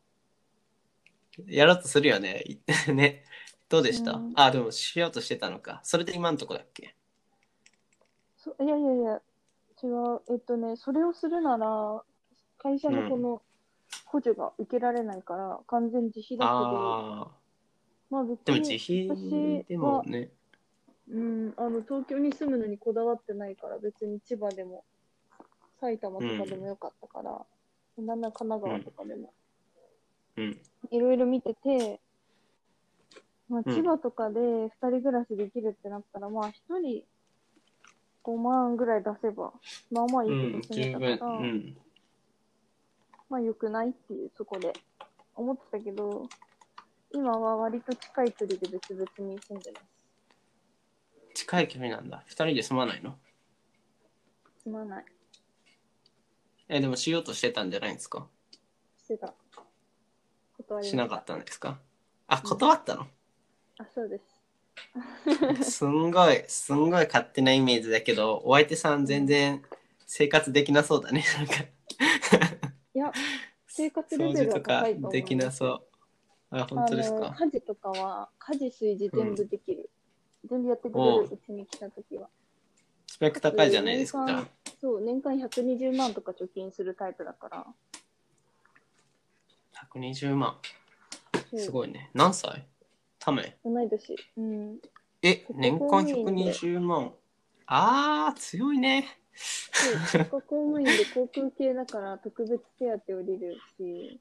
[SPEAKER 1] やろうとするよね。ね。どうでした、
[SPEAKER 2] うん
[SPEAKER 1] あ、でもしようとしてたのか。それで今のとこだっけ？
[SPEAKER 2] そいやいやいや、違う。えっとね、それをするなら、会社のこの補助が受けられないから、完全自費だけど。まあ別
[SPEAKER 1] でも
[SPEAKER 2] に
[SPEAKER 1] 自費でもね。
[SPEAKER 2] うん、あの東京に住むのにこだわってないから、別に千葉でも埼玉とかでもよかったから、なんなら神奈川とかでも
[SPEAKER 1] うん。
[SPEAKER 2] いろいろ見てて、まあ、
[SPEAKER 1] うん
[SPEAKER 2] 千葉とかで2人暮らしできるってなったら、まあ1人5万ぐらい出せば、まあまあいい
[SPEAKER 1] うん、
[SPEAKER 2] けど住。めたから、
[SPEAKER 1] うん。
[SPEAKER 2] まあ良くないっていうそこで思ってたけど、今は割と近い距離で別々に住んでます。
[SPEAKER 1] 近い距離なんだ。二人で住まないの？
[SPEAKER 2] すまない。
[SPEAKER 1] え、でもしようとしてたんじゃないんですか？
[SPEAKER 2] してた。断りま
[SPEAKER 1] しなかったんですか？あ、断ったの？
[SPEAKER 2] あ、そうです。
[SPEAKER 1] すんごい、すんごい勝手なイメージだけど、お相手さん全然生活できなそうだね。なんか。
[SPEAKER 2] いや、生活レ
[SPEAKER 1] 掃
[SPEAKER 2] ベルは
[SPEAKER 1] 除とか
[SPEAKER 2] 高いと思う。
[SPEAKER 1] できなそう。あ、本当ですか。
[SPEAKER 2] 家事とかは、家事、炊事全部できる。全部やってくれる、うちに来たときは。
[SPEAKER 1] スペック高いじゃないですか。
[SPEAKER 2] そう、年間120万とか貯金するタイプだから。
[SPEAKER 1] 120万。すごいね。何歳？ため？
[SPEAKER 2] 同い年。うん。
[SPEAKER 1] え、
[SPEAKER 2] 国
[SPEAKER 1] 年間
[SPEAKER 2] 公務員で
[SPEAKER 1] 120万。あー、強いね。
[SPEAKER 2] そう、国家公務員で航空系だから特別手当降りるし、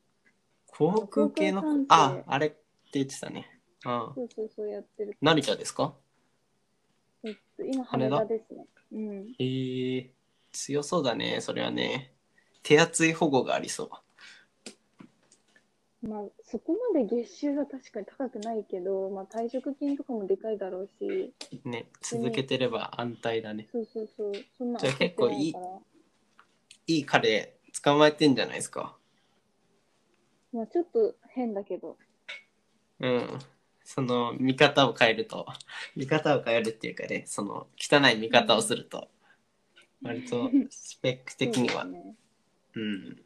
[SPEAKER 1] 航空系の
[SPEAKER 2] 航空、関
[SPEAKER 1] あ
[SPEAKER 2] 係、
[SPEAKER 1] あれって言ってたね。あ
[SPEAKER 2] そうそうそうやってる。
[SPEAKER 1] 成田ですか？
[SPEAKER 2] えっと、今、
[SPEAKER 1] 羽田
[SPEAKER 2] ですね。うん。
[SPEAKER 1] えー、強そうだね、それはね。手厚い保護がありそ
[SPEAKER 2] まあ、そこまで月収は確かに高くないけど、まあ、退職金とかもでかいだろうし、
[SPEAKER 1] う。ね、続けてれば安泰だね。
[SPEAKER 2] そうそうそう、そんな
[SPEAKER 1] じゃあ結構いい
[SPEAKER 2] い
[SPEAKER 1] い彼捕まえてんじゃないですか。
[SPEAKER 2] まあ、ちょっと変だけど、
[SPEAKER 1] うん。その見方を変えると、見方を変えるっていうかね、その汚い見方をすると、割とスペック的には、
[SPEAKER 2] そうね。
[SPEAKER 1] うん。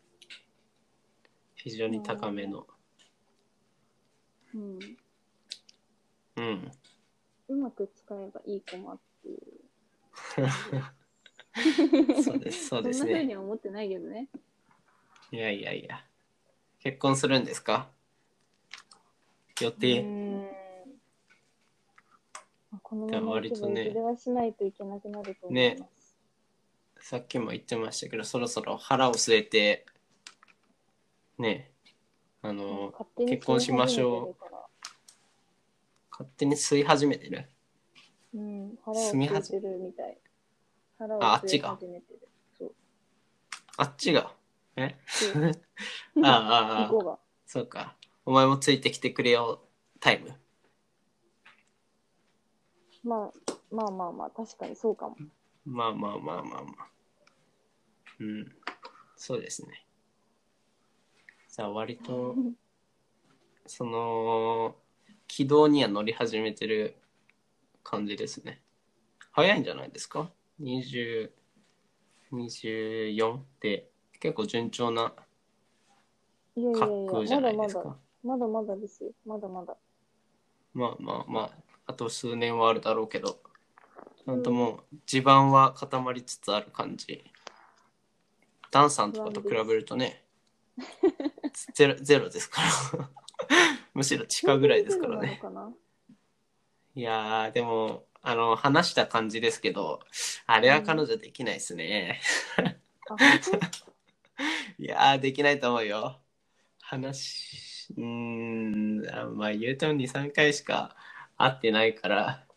[SPEAKER 1] 非常に高めの。
[SPEAKER 2] うん。
[SPEAKER 1] うん。
[SPEAKER 2] うまく使えばいいかもっていう。
[SPEAKER 1] そうです、そうです
[SPEAKER 2] そんな風
[SPEAKER 1] ね。
[SPEAKER 2] には思ってないけどね。
[SPEAKER 1] いやいやいや。結婚するんですか？予
[SPEAKER 2] う
[SPEAKER 1] 定。
[SPEAKER 2] このまま
[SPEAKER 1] 割とね
[SPEAKER 2] はしないといけなくなると思い
[SPEAKER 1] ね
[SPEAKER 2] ます。
[SPEAKER 1] さっきも言ってましたけど、そろそろ腹を据えて、ね、あの、結婚しましょう勝手に吸い始めてる？
[SPEAKER 2] うん、腹を
[SPEAKER 1] 住み始
[SPEAKER 2] 吸いてるみたい。腹を吸い
[SPEAKER 1] ああっちが？
[SPEAKER 2] 始めてる。そう。
[SPEAKER 1] あっちが？え？ああ、ああ、
[SPEAKER 2] 向こうが。
[SPEAKER 1] そうか。お前もついてきてくれよ、タイム。
[SPEAKER 2] まあ、まあまあまあ、確かにそうかも。
[SPEAKER 1] まあまあまあまあまあ。うん。そうですね。じゃあ割と、その、軌道には乗り始めてる感じですね。早いんじゃないですか ?20、24って結構順調なじゃ
[SPEAKER 2] まだまだ
[SPEAKER 1] ないですか。、
[SPEAKER 2] まだまだですよ。まだまだ。
[SPEAKER 1] まあまあまあ、あと数年はあるだろうけど、ちゃんともう地盤は固まりつつある感じ。ダンさんとかと比べるとね、ゼロゼロですから。むしろ地下ぐらいですからね。いやー、でも、あの、話した感じですけど、あれは彼女できないですね。
[SPEAKER 2] なあ、本
[SPEAKER 1] いやー、できないと思うよ。話、うーん、あまあ言うても2、3回しか会ってないから、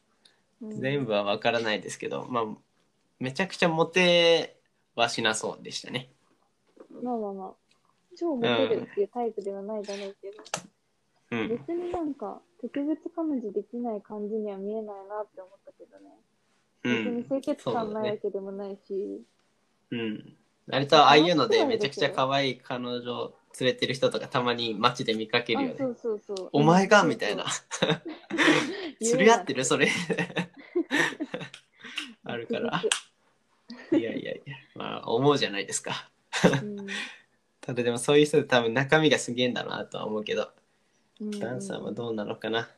[SPEAKER 1] 全部は分からないですけど、まあ、めちゃくちゃモテはしなそうでしたね。
[SPEAKER 2] まあまあまあ、超モテるっていうタイプではないだろうけど、
[SPEAKER 1] うん。
[SPEAKER 2] 別になんか、特別彼女できない感じには見えないなって思ったけどね。
[SPEAKER 1] う
[SPEAKER 2] 別に
[SPEAKER 1] ん。
[SPEAKER 2] 清潔感ないわ
[SPEAKER 1] ね。
[SPEAKER 2] けでもないし、
[SPEAKER 1] うん。割とああいうのでめちゃくちゃ可愛い彼女を連れてる人とかたまに街で見かけるよ
[SPEAKER 2] あ、そ
[SPEAKER 1] ね。
[SPEAKER 2] うそうそう。
[SPEAKER 1] お前が
[SPEAKER 2] うん
[SPEAKER 1] みたいな。釣り合ってるそれ。あるから。いやいやいや、まあ思うじゃないですか。
[SPEAKER 2] うん
[SPEAKER 1] ただでもそういう人で多分中身がすげえんだなとは思うけど、
[SPEAKER 2] うん
[SPEAKER 1] ダンさんはどうなのかな。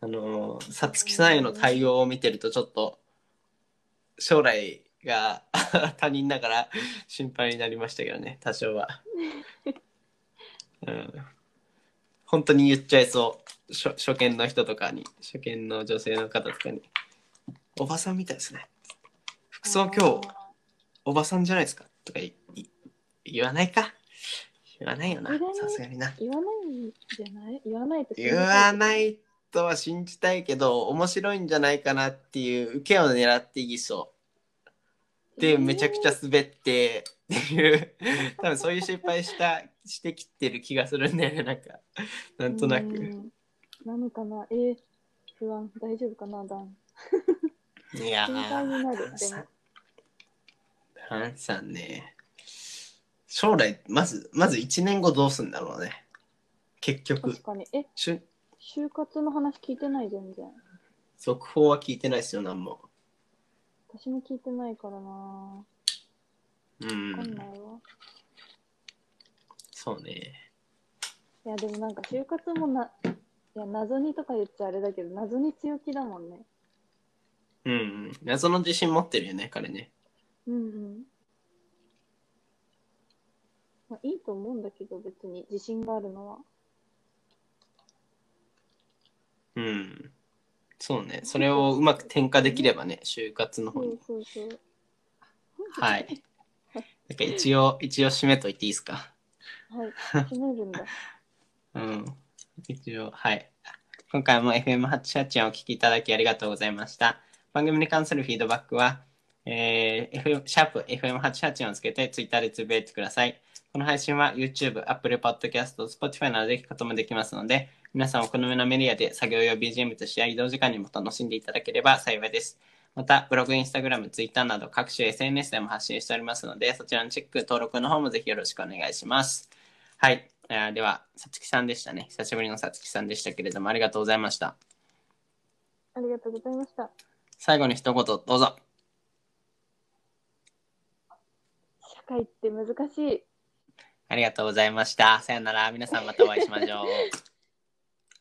[SPEAKER 1] あのー、さつきさんへの対応を見てるとちょっと将来が 他人だから心配になりましたけどね、多少は。うん、本当に言っちゃいそう。初初見の人とかに、初見の女性の方とかに。おばさんみたいですね。服装今日、おばさんじゃないですかとか言わないか言わないよな
[SPEAKER 2] さすがに
[SPEAKER 1] な
[SPEAKER 2] 言わないんじゃない？言わないと
[SPEAKER 1] 言
[SPEAKER 2] た
[SPEAKER 1] わないとは信じたいけど面白いんじゃないかなっていう受けを狙っていきそうでめちゃくちゃ滑ってっていう多分そういう失敗したしてきてる気がするんだよねなんかなんとなく
[SPEAKER 2] うんなのかなえー、不安。大丈夫かなダン。
[SPEAKER 1] いや
[SPEAKER 2] 心配になる。
[SPEAKER 1] ー
[SPEAKER 2] でも。
[SPEAKER 1] ハンさんね将来まずまず1年後どうすんだろうね結局
[SPEAKER 2] 確かに。え、
[SPEAKER 1] しゅ
[SPEAKER 2] 就活の話聞いてない全然。
[SPEAKER 1] 続報は聞いてないですよ何も
[SPEAKER 2] 私も聞いてないからな
[SPEAKER 1] う
[SPEAKER 2] わかん
[SPEAKER 1] ん
[SPEAKER 2] ないわ。
[SPEAKER 1] そうね
[SPEAKER 2] いや、でもなんか就活もな、いや、謎にとか言っちゃあれだけど、謎に強気だもんね。
[SPEAKER 1] うんうん謎の自信持ってるよね彼ね
[SPEAKER 2] うんうん。まあ、いいと思うんだけど、別に自信があるのは。
[SPEAKER 1] うん。そうね。それをうまく転化できればね、就活の方に。
[SPEAKER 2] そうそう。
[SPEAKER 1] はい。なんか一応、一応締めといていいですか？
[SPEAKER 2] はい。閉めるんだ。
[SPEAKER 1] うん。一応、はい。今回も FM884 をお聞きいただきありがとうございました。番組に関するフィードバックは、えー、F、シャープ FM884 をつけて Twitter でつぶやいてください。この配信は YouTube、Apple Podcast、Spotify などで聞くこともできますので、皆さんお好みのメディアで作業用 BGM としてや移動時間にも楽しんでいただければ幸いです。また、ブログ、インスタグラム、ツイッターなど各種 SNS でも発信しておりますので、そちらのチェック、登録の方もぜひよろしくお願いします。はい。えーでは、さつきさんでしたね。久しぶりのさつきさんでしたけれども、ありがとうございました。
[SPEAKER 2] ありがとうございました。
[SPEAKER 1] 最後に一言、どうぞ。
[SPEAKER 2] 社会って難しい。
[SPEAKER 1] ありがとうございました。さよなら。皆さんまたお会いしましょう。